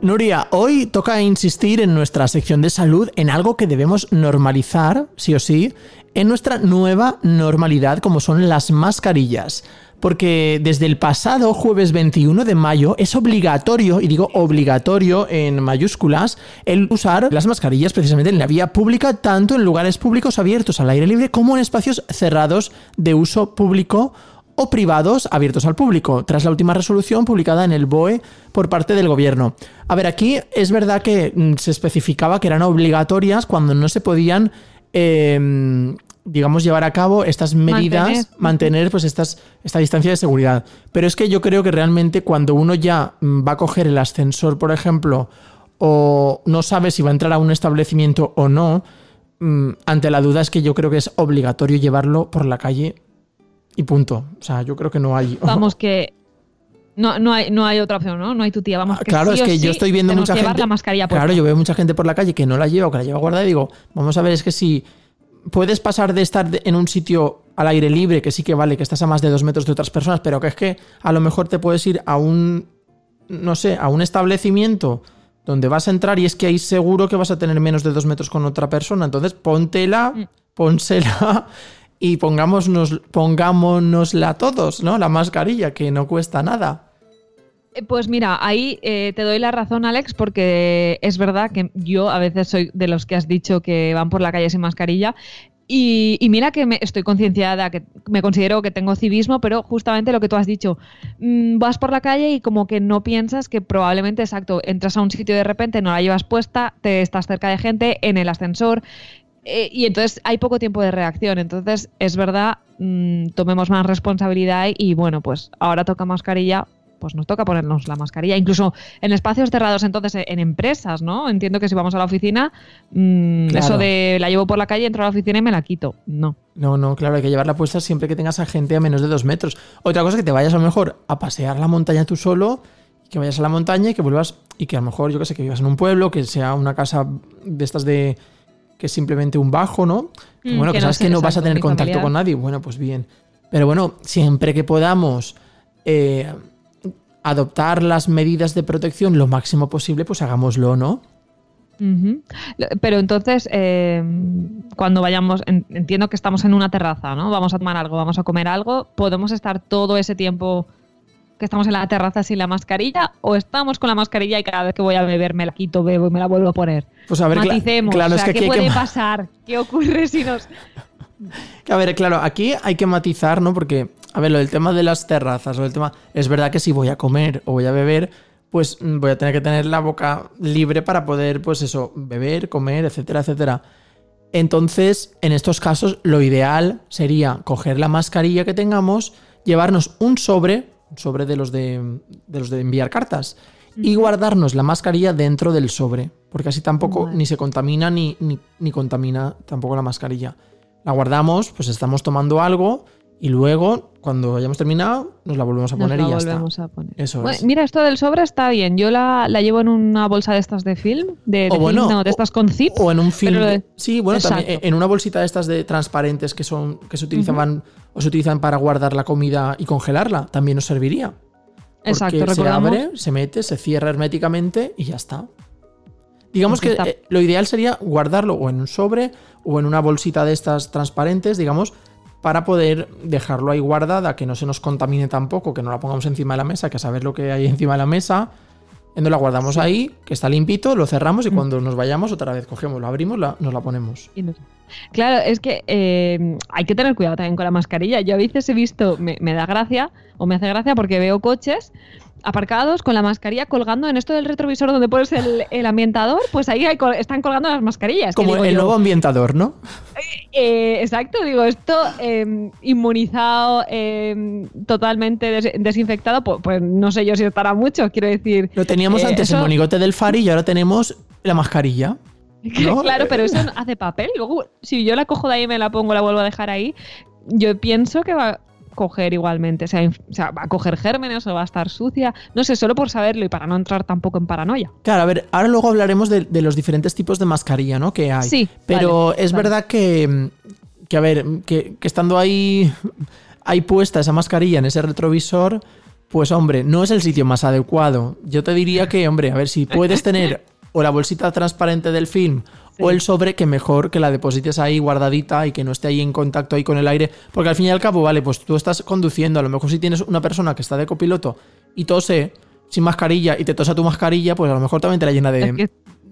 Nuria, hoy toca insistir en nuestra sección de salud en algo que debemos normalizar, sí o sí, en nuestra nueva normalidad como son las mascarillas. Porque desde el pasado jueves 21 de mayo es obligatorio, y digo obligatorio en mayúsculas, el usar las mascarillas precisamente en la vía pública, tanto en lugares públicos abiertos al aire libre como en espacios cerrados de uso público o privados abiertos al público, tras la última resolución publicada en el BOE por parte del gobierno. A ver, aquí es verdad que mm, se especificaba que eran obligatorias cuando no se podían eh, digamos, llevar a cabo estas medidas, mantener, mantener pues estas, esta distancia de seguridad. Pero es que yo creo que realmente cuando uno ya mm, va a coger el ascensor, por ejemplo, o no sabe si va a entrar a un establecimiento o no, mm, ante la duda es que yo creo que es obligatorio llevarlo por la calle y punto. O sea, yo creo que no hay. (laughs) Vamos, que no, no, hay, no hay otra opción, ¿no? No hay tu tía. Vamos, que claro, sí es que yo estoy viendo mucha gente. la mascarilla puesta. claro, yo veo mucha gente por la calle que no la lleva o que la lleva guardada y digo, vamos a ver, es que si puedes pasar de estar en un sitio al aire libre, que sí que vale, que estás a más de dos metros de otras personas, pero que es que a lo mejor te puedes ir a un, no sé, a un establecimiento donde vas a entrar y es que ahí seguro que vas a tener menos de dos metros con otra persona. Entonces, póntela, Mm. pónsela y pongámonos, pongámonosla todos, ¿no? La mascarilla, que no cuesta nada. Eh, Pues mira, ahí eh, te doy la razón, Alex, porque es verdad que yo a veces soy de los que has dicho que van por la calle sin mascarilla. Y, y mira que me, estoy concienciada, que me considero que tengo civismo, pero justamente lo que tú has dicho, mm, vas por la calle y como que no piensas que probablemente, exacto, entras a un sitio y de repente no la llevas puesta, te estás cerca de gente, en el ascensor, eh, y entonces hay poco tiempo de reacción. Entonces, es verdad, mm, tomemos más responsabilidad y bueno, pues ahora toca mascarilla, pues nos toca ponernos la mascarilla. Incluso en espacios cerrados, entonces eh, en empresas, ¿no? Entiendo que si vamos a la oficina, mm, Claro. eso de la llevo por la calle, entro a la oficina y me la quito. No. No, no, claro, hay que llevarla puesta siempre que tengas a gente a menos de dos metros. Otra cosa es que te vayas a lo mejor a pasear la montaña tú solo, que vayas a la montaña y que vuelvas, y que a lo mejor, yo que sé, que vivas en un pueblo, que sea una casa de estas de que es simplemente un bajo, ¿no? Que, Mm, bueno, que que no sabes que no vas a tener contacto familiar. con nadie, bueno, pues bien. Pero bueno, siempre que podamos eh, adoptar las medidas de protección lo máximo posible, pues hagámoslo, ¿no? Pero entonces, eh, cuando vayamos, en- entiendo que estamos en una terraza, ¿no? Vamos a tomar algo, vamos a comer algo, ¿podemos estar todo ese tiempo que estamos en la terraza sin la mascarilla o estamos con la mascarilla y cada vez que voy a beber me la quito, bebo y me la vuelvo a poner? Pues a ver, Maticemos, claro, o es sea, que ¿qué aquí puede que pasar? ¿Qué ocurre si nos...? (laughs) A ver, claro, aquí hay que matizar, ¿no? Porque, a ver, lo del tema de las terrazas, o el tema. Es verdad que si voy a comer o voy a beber, pues mm, voy a tener que tener la boca libre para poder, pues eso, beber, comer, etcétera, etcétera. Entonces, en estos casos, lo ideal sería coger la mascarilla que tengamos, llevarnos un sobre, un sobre de los de, de los de enviar cartas, y guardarnos la mascarilla dentro del sobre, porque así tampoco ni se contamina ni, ni, ni contamina tampoco la mascarilla. La guardamos, pues estamos tomando algo y luego, cuando hayamos terminado, nos la volvemos a Nos poner la y ya volvemos está. a poner. Eso Bueno, es. Mira, esto del sobre está bien. Yo la, la llevo en una bolsa de estas de film, de, de O bueno, film, no, de estas con zip. O en un film. de- Sí, bueno, también en una bolsita de estas de transparentes que son que se utilizaban o se utilizan para guardar la comida y congelarla, también nos serviría. Porque Exacto, se recordamos. abre, se mete, se cierra herméticamente y ya está. Digamos que eh, lo ideal sería guardarlo o en un sobre o en una bolsita de estas transparentes, digamos, para poder dejarlo ahí guardada, que no se nos contamine tampoco, que no la pongamos encima de la mesa, que a saber lo que hay encima de la mesa. Entonces la guardamos ahí, que está limpito, lo cerramos Mm. y cuando nos vayamos otra vez cogemos, lo abrimos, la- nos la ponemos. Claro, es que eh, hay que tener cuidado también con la mascarilla. Yo a veces he visto, me, me da gracia o me hace gracia porque veo coches aparcados con la mascarilla colgando en esto del retrovisor donde pones el, el ambientador, pues ahí hay están colgando las mascarillas. Como el yo, nuevo ambientador, ¿no? eh, exacto, digo, esto eh, inmunizado, eh, totalmente des- desinfectado, pues, pues no sé yo si estará mucho, quiero decir. Lo teníamos eh, antes el monigote del Fari y ahora tenemos la mascarilla. (laughs) ¿no? Claro, pero eso (laughs) hace papel. Luego, si yo la cojo de ahí y me la pongo, la vuelvo a dejar ahí, yo pienso que va coger igualmente. O sea, inf- o sea, va a coger gérmenes o va a estar sucia. No sé, solo por saberlo y para no entrar tampoco en paranoia. Claro, a ver, ahora luego hablaremos de, de los diferentes tipos de mascarilla, ¿no? Que hay. Sí, Pero vale, es vale. verdad que, que, a ver, que, que estando ahí, ahí puesta esa mascarilla en ese retrovisor, pues hombre, no es el sitio más adecuado. Yo te diría que, hombre, a ver, si puedes tener (laughs) o la bolsita transparente del film o el sobre, que mejor que la deposites ahí guardadita y que no esté ahí en contacto ahí con el aire. Porque al fin y al cabo, vale, pues tú estás conduciendo, a lo mejor si tienes una persona que está de copiloto y tose sin mascarilla y te tosa tu mascarilla, pues a lo mejor también te la llena de, Es que-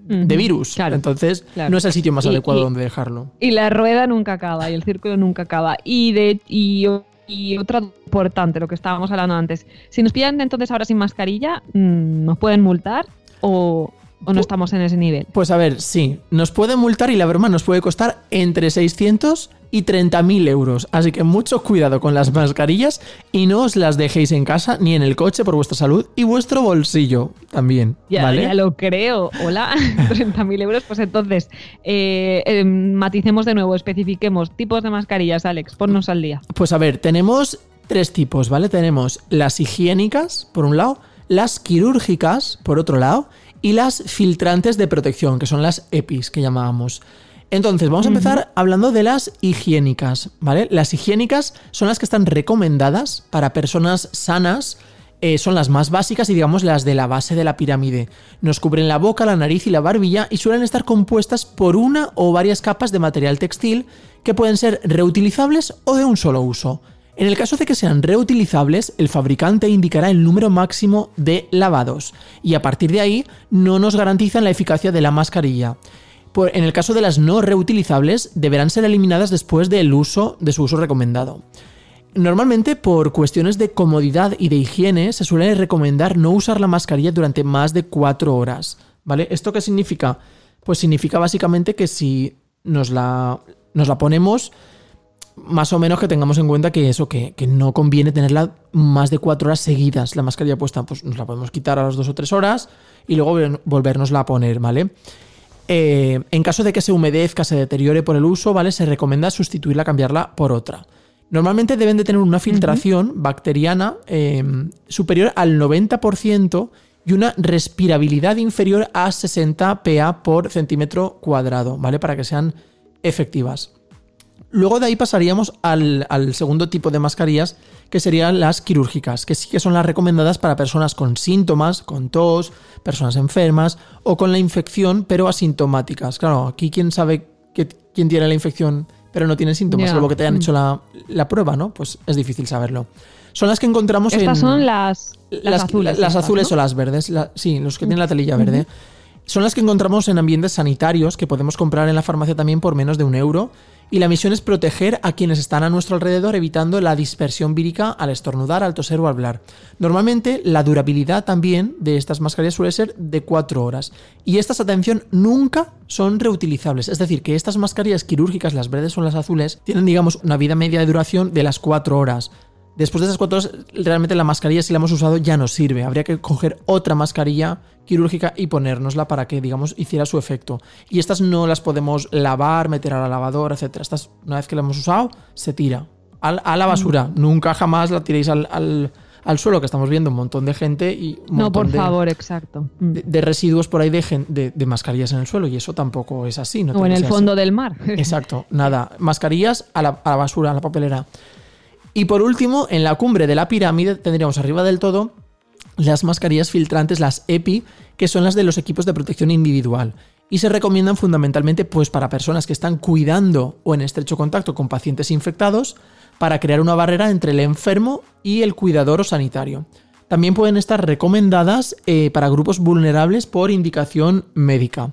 de Ujú, virus. claro, Entonces, claro. no es el sitio más Y- adecuado y- donde dejarlo. Y la rueda nunca acaba y el círculo nunca acaba. Y de y Y otra importante, lo que estábamos hablando antes. Si nos pillan entonces ahora sin mascarilla, mm, ¿nos pueden multar o, o no estamos en ese nivel? Pues a ver, sí, nos puede multar y la broma nos puede costar entre 600 y 30.000 euros. Así que mucho cuidado con las mascarillas y no os las dejéis en casa ni en el coche por vuestra salud y vuestro bolsillo también. Ya, ¿vale? ya lo creo. Hola, (laughs) 30.000 euros. Pues entonces, eh, eh, maticemos de nuevo, especifiquemos tipos de mascarillas, Alex, ponnos al día. Pues a ver, tenemos tres tipos, ¿vale? Tenemos las higiénicas, por un lado, las quirúrgicas, por otro lado, y las filtrantes de protección, que son las EPIs que llamábamos. Entonces, vamos a empezar hablando de las higiénicas, ¿vale? Las higiénicas son las que están recomendadas para personas sanas, eh, son las más básicas y digamos las de la base de la pirámide. Nos cubren la boca, la nariz y la barbilla y suelen estar compuestas por una o varias capas de material textil que pueden ser reutilizables o de un solo uso. En el caso de que sean reutilizables, el fabricante indicará el número máximo de lavados y a partir de ahí no nos garantizan la eficacia de la mascarilla. En el caso de las no reutilizables, deberán ser eliminadas después del uso de su uso recomendado. Normalmente, por cuestiones de comodidad y de higiene, se suele recomendar no usar la mascarilla durante más de 4 horas. ¿Vale? ¿Esto qué significa? Pues significa básicamente que si nos la, nos la ponemos, más o menos que tengamos en cuenta que eso, que, que no conviene tenerla más de 4 horas seguidas, la mascarilla puesta. Pues nos la podemos quitar a las 2 o 3 horas y luego vol- volvernosla a poner, ¿vale? Eh, en caso de que se humedezca, se deteriore por el uso, ¿vale? Se recomienda sustituirla, cambiarla por otra. Normalmente deben de tener una filtración bacteriana eh, superior al 90% y una respirabilidad inferior a 60 PA por centímetro cuadrado, ¿vale? Para que sean efectivas. Luego de ahí pasaríamos al, al segundo tipo de mascarillas, que serían las quirúrgicas, que sí que son las recomendadas para personas con síntomas, con tos, personas enfermas o con la infección, pero asintomáticas. Claro, aquí quién sabe que, quién tiene la infección, pero no tiene síntomas, Ya. salvo que te hayan hecho la, la prueba, ¿no? Pues es difícil saberlo. Son las que encontramos en. Estas son las, las, azules. las estas, azules ¿no? o las verdes. la- sí, los que tienen la telilla verde. Son las que encontramos en ambientes sanitarios que podemos comprar en la farmacia también por menos de un euro. Y la misión es proteger a quienes están a nuestro alrededor evitando la dispersión vírica al estornudar, al toser o al hablar. Normalmente la durabilidad también de estas mascarillas suele ser de 4 horas. Y estas, atención, nunca son reutilizables. Es decir, que estas mascarillas quirúrgicas, las verdes o las azules, tienen, digamos, una vida media de duración de las 4 horas. Después de esas cuatro horas, realmente la mascarilla, si la hemos usado, ya no sirve. Habría que coger otra mascarilla quirúrgica y ponérnosla para que, digamos, hiciera su efecto. Y estas no las podemos lavar, meter a la lavadora, etc. Estas, una vez que la hemos usado, se tira a la basura. Nunca jamás la tiréis al, al- al suelo, que estamos viendo un montón de gente y un No, por de, favor, exacto. Mm. de- de residuos por ahí de, de- de mascarillas en el suelo. Y eso tampoco es así. No o en el así. fondo del mar. (laughs) Exacto, nada. Mascarillas a la, a la basura, a la papelera. Y por último, en la cumbre de la pirámide tendríamos arriba del todo las mascarillas filtrantes, las EPI, que son las de los equipos de protección individual. Y se recomiendan fundamentalmente pues, para personas que están cuidando o en estrecho contacto con pacientes infectados para crear una barrera entre el enfermo y el cuidador o sanitario. También pueden estar recomendadas eh, para grupos vulnerables por indicación médica.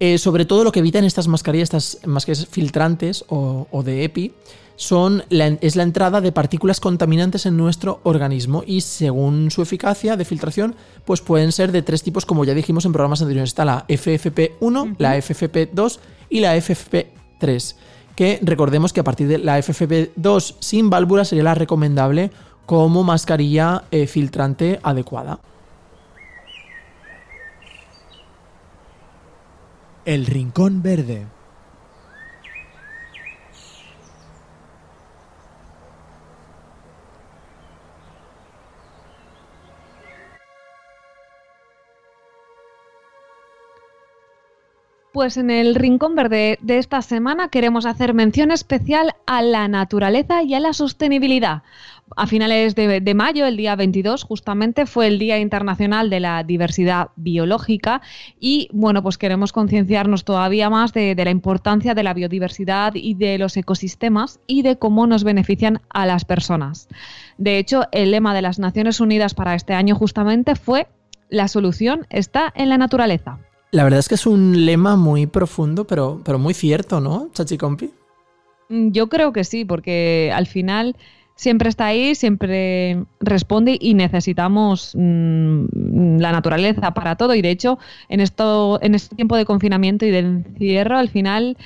Eh, sobre todo lo que evitan estas mascarillas, estas mascarillas filtrantes o, o de EPI, son la- es la entrada de partículas contaminantes en nuestro organismo y según su eficacia de filtración, pues pueden ser de tres tipos, como ya dijimos en programas anteriores. Está la FFP1, la FFP2 y la FFP3. Que recordemos que a partir de la FFP2 sin válvula sería la recomendable como mascarilla eh, filtrante adecuada. El Rincón Verde. Pues en el Rincón Verde de esta semana queremos hacer mención especial a la naturaleza y a la sostenibilidad. A finales de, mayo, el día 22, justamente fue el Día Internacional de la Diversidad Biológica y bueno, pues queremos concienciarnos todavía más de la importancia de la biodiversidad y de los ecosistemas y de cómo nos benefician a las personas. De hecho, el lema de las Naciones Unidas para este año justamente fue la solución está en la naturaleza. La verdad es que es un lema muy profundo, pero, pero muy cierto, ¿no, Chachi Compi? Mm, Yo creo que sí, porque al final siempre está ahí, siempre responde y necesitamos mm, la naturaleza para todo. Y de hecho, en esto, en este tiempo de confinamiento y de encierro, al final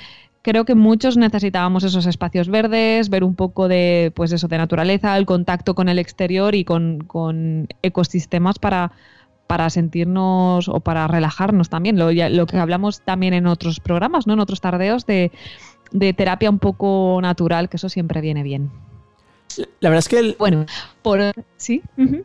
creo que muchos necesitábamos esos espacios verdes, ver un poco de, pues eso, de naturaleza, el contacto con el exterior y con, con ecosistemas para, para sentirnos o para relajarnos también. Lo, ya- lo que hablamos también en otros programas, ¿no? En otros tardeos de, de terapia un poco natural, que eso siempre viene bien. La verdad es que... el- Bueno, por... ¿Sí? ujú.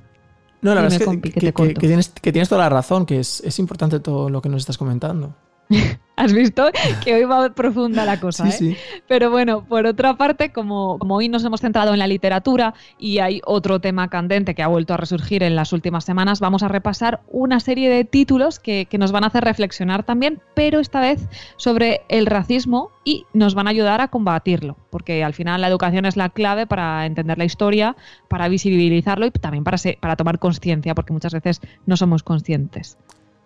no, la verdad es que, compi, que que- te que- corto. que tienes, que tienes toda la razón, que es, es importante todo lo que nos estás comentando. (laughs) ¿Has visto que hoy va profunda la cosa? Sí, ¿eh? sí. Pero bueno, por otra parte, como, como hoy nos hemos centrado en la literatura y hay otro tema candente que ha vuelto a resurgir en las últimas semanas, vamos a repasar una serie de títulos que, que nos van a hacer reflexionar también, pero esta vez sobre el racismo y nos van a ayudar a combatirlo, porque al final la educación es la clave para entender la historia, para visibilizarlo y también para, se- para tomar conciencia, porque muchas veces no somos conscientes.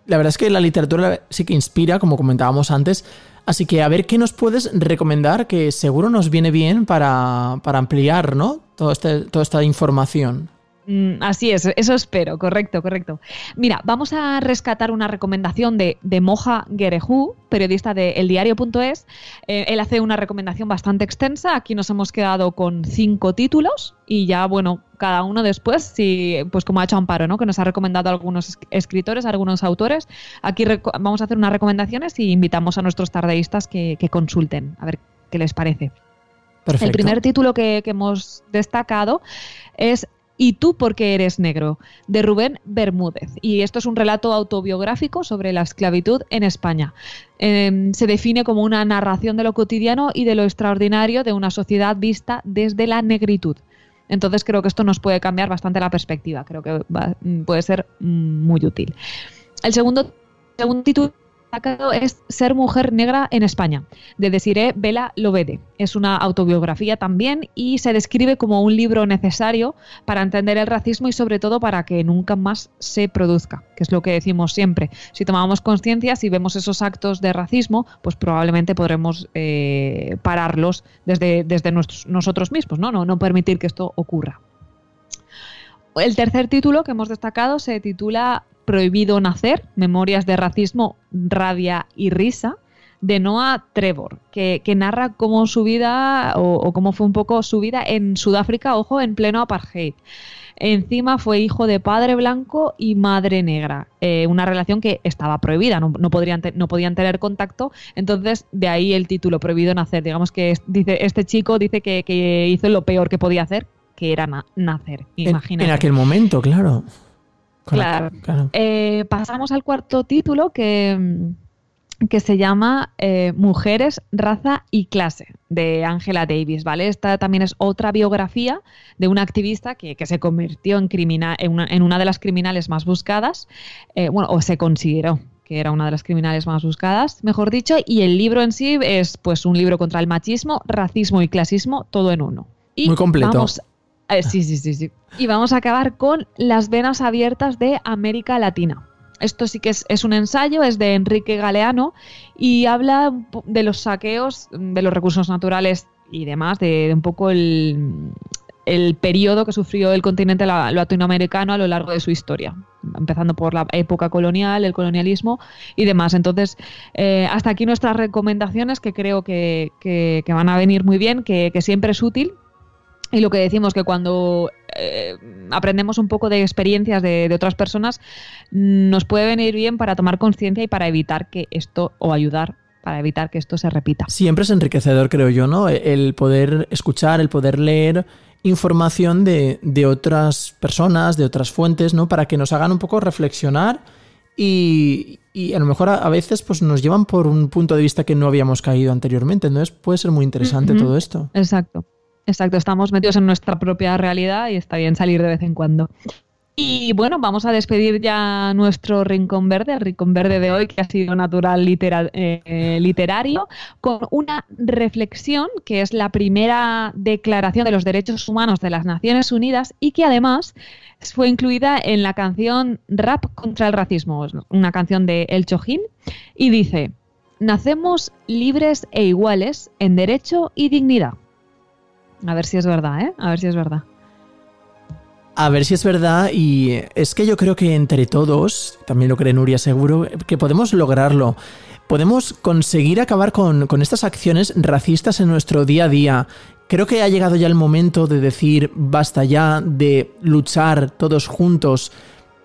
La verdad es que la literatura sí que inspira, como comentábamos antes. Así que a ver qué nos puedes recomendar, que seguro nos viene bien para, para ampliar, ¿no? Todo este- toda esta información. Mm, Así es, eso espero, correcto, correcto. Mira, vamos a rescatar una recomendación de, de Moja Gerejú, periodista de eldiario.es. Eh, él hace una recomendación bastante extensa. Aquí nos hemos quedado con cinco títulos y ya, bueno, cada uno después, si, pues como ha hecho Amparo, ¿no? que nos ha recomendado algunos es- escritores, algunos autores. Aquí vamos a hacer unas recomendaciones y invitamos a nuestros tardeístas que, que consulten, a ver qué les parece. Perfecto. El primer título que, que hemos destacado es ¿Y tú por qué eres negro? de Rubén Bermúdez. Y esto es un relato autobiográfico sobre la esclavitud en España. Eh, se define como una narración de lo cotidiano y de lo extraordinario de una sociedad vista desde la negritud. Entonces creo que esto nos puede cambiar bastante la perspectiva. Creo que va- mm, puede ser mm, muy útil. El segundo, segundo título destacado es Ser mujer negra en España, de Desiree Vela Lobede. Es una autobiografía también y se describe como un libro necesario para entender el racismo y sobre todo para que nunca más se produzca, que es lo que decimos siempre. Si tomamos conciencia, si vemos esos actos de racismo, pues probablemente podremos eh, pararlos desde, desde nosotros mismos, ¿no? ¿no? No permitir que esto ocurra. El tercer título que hemos destacado se titula Prohibido Nacer, Memorias de Racismo, Rabia y Risa, de Noah Trevor, que, narra cómo su vida, o, cómo fue un poco su vida en Sudáfrica, ojo, en pleno apartheid. Encima fue hijo de padre blanco y madre negra, eh, una relación que estaba prohibida, no, podrían no podían tener contacto, entonces de ahí el título, Prohibido Nacer. Digamos que dice, este chico dice que hizo lo peor que podía hacer, que era na- nacer. En, Imagínate. en aquel momento, claro. Con la- Claro. Eh, pasamos al cuarto título que, mm, que se llama eh, Mujeres, Raza y Clase, de Angela Davis, ¿vale? Esta también es otra biografía de una activista que, que se convirtió en, crimina- en, una, en una de las criminales más buscadas, eh, bueno, o se consideró que era una de las criminales más buscadas, mejor dicho, y el libro en sí es pues un libro contra el machismo, racismo y clasismo, todo en uno. Y Muy completo. vamos- eh, sí, sí, sí, sí. Y vamos a acabar con Las venas abiertas de América Latina. Esto sí que es, es un ensayo, es de Enrique Galeano y habla de los saqueos de los recursos naturales y demás, de, un poco el, el periodo que sufrió el continente la- latinoamericano a lo largo de su historia, empezando por la época colonial, el colonialismo y demás. Entonces, eh, hasta aquí nuestras recomendaciones que creo que, que- que van a venir muy bien, que, que siempre es útil. Y lo que decimos que cuando eh, aprendemos un poco de experiencias de, de otras personas, nos puede venir bien para tomar conciencia y para evitar que esto, o ayudar para evitar que esto se repita. Siempre es enriquecedor, creo yo, ¿no? El poder escuchar, el poder leer información de, de otras personas, de otras fuentes, ¿no? Para que nos hagan un poco reflexionar y, y a lo mejor a, a veces pues, nos llevan por un punto de vista que no habíamos caído anteriormente. Entonces puede ser muy interesante todo esto. Exacto, exacto. Estamos metidos en nuestra propia realidad y está bien salir de vez en cuando. Y bueno, vamos a despedir ya nuestro Rincón Verde, el Rincón Verde de hoy, que ha sido natural eh, literario, con una reflexión que es la primera declaración de los derechos humanos de las Naciones Unidas y que además fue incluida en la canción Rap contra el racismo, una canción de El Chojín, y dice, nacemos libres e iguales en derecho y dignidad. A ver si es verdad, ¿eh? A ver si es verdad. A ver si es verdad y es que yo creo que entre todos, también lo cree Nuria seguro, que podemos lograrlo. Podemos conseguir acabar con, con estas acciones racistas en nuestro día a día. Creo que ha llegado ya el momento de decir basta ya de luchar todos juntos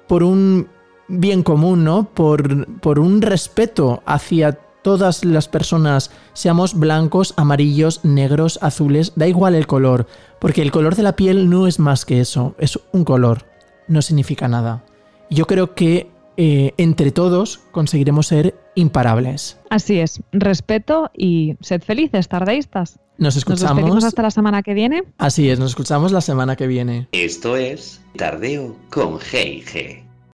por un bien común, ¿no? Por, por un respeto hacia todas las personas, seamos blancos, amarillos, negros, azules, da igual el color, porque el color de la piel no es más que eso, es un color, no significa nada. Yo creo que eh, entre todos conseguiremos ser imparables. Así es, respeto y sed felices, tardeístas. Nos Nos escuchamos. despedimos hasta la semana que viene. Así es, nos escuchamos la semana que viene. Esto es Tardeo con G&G.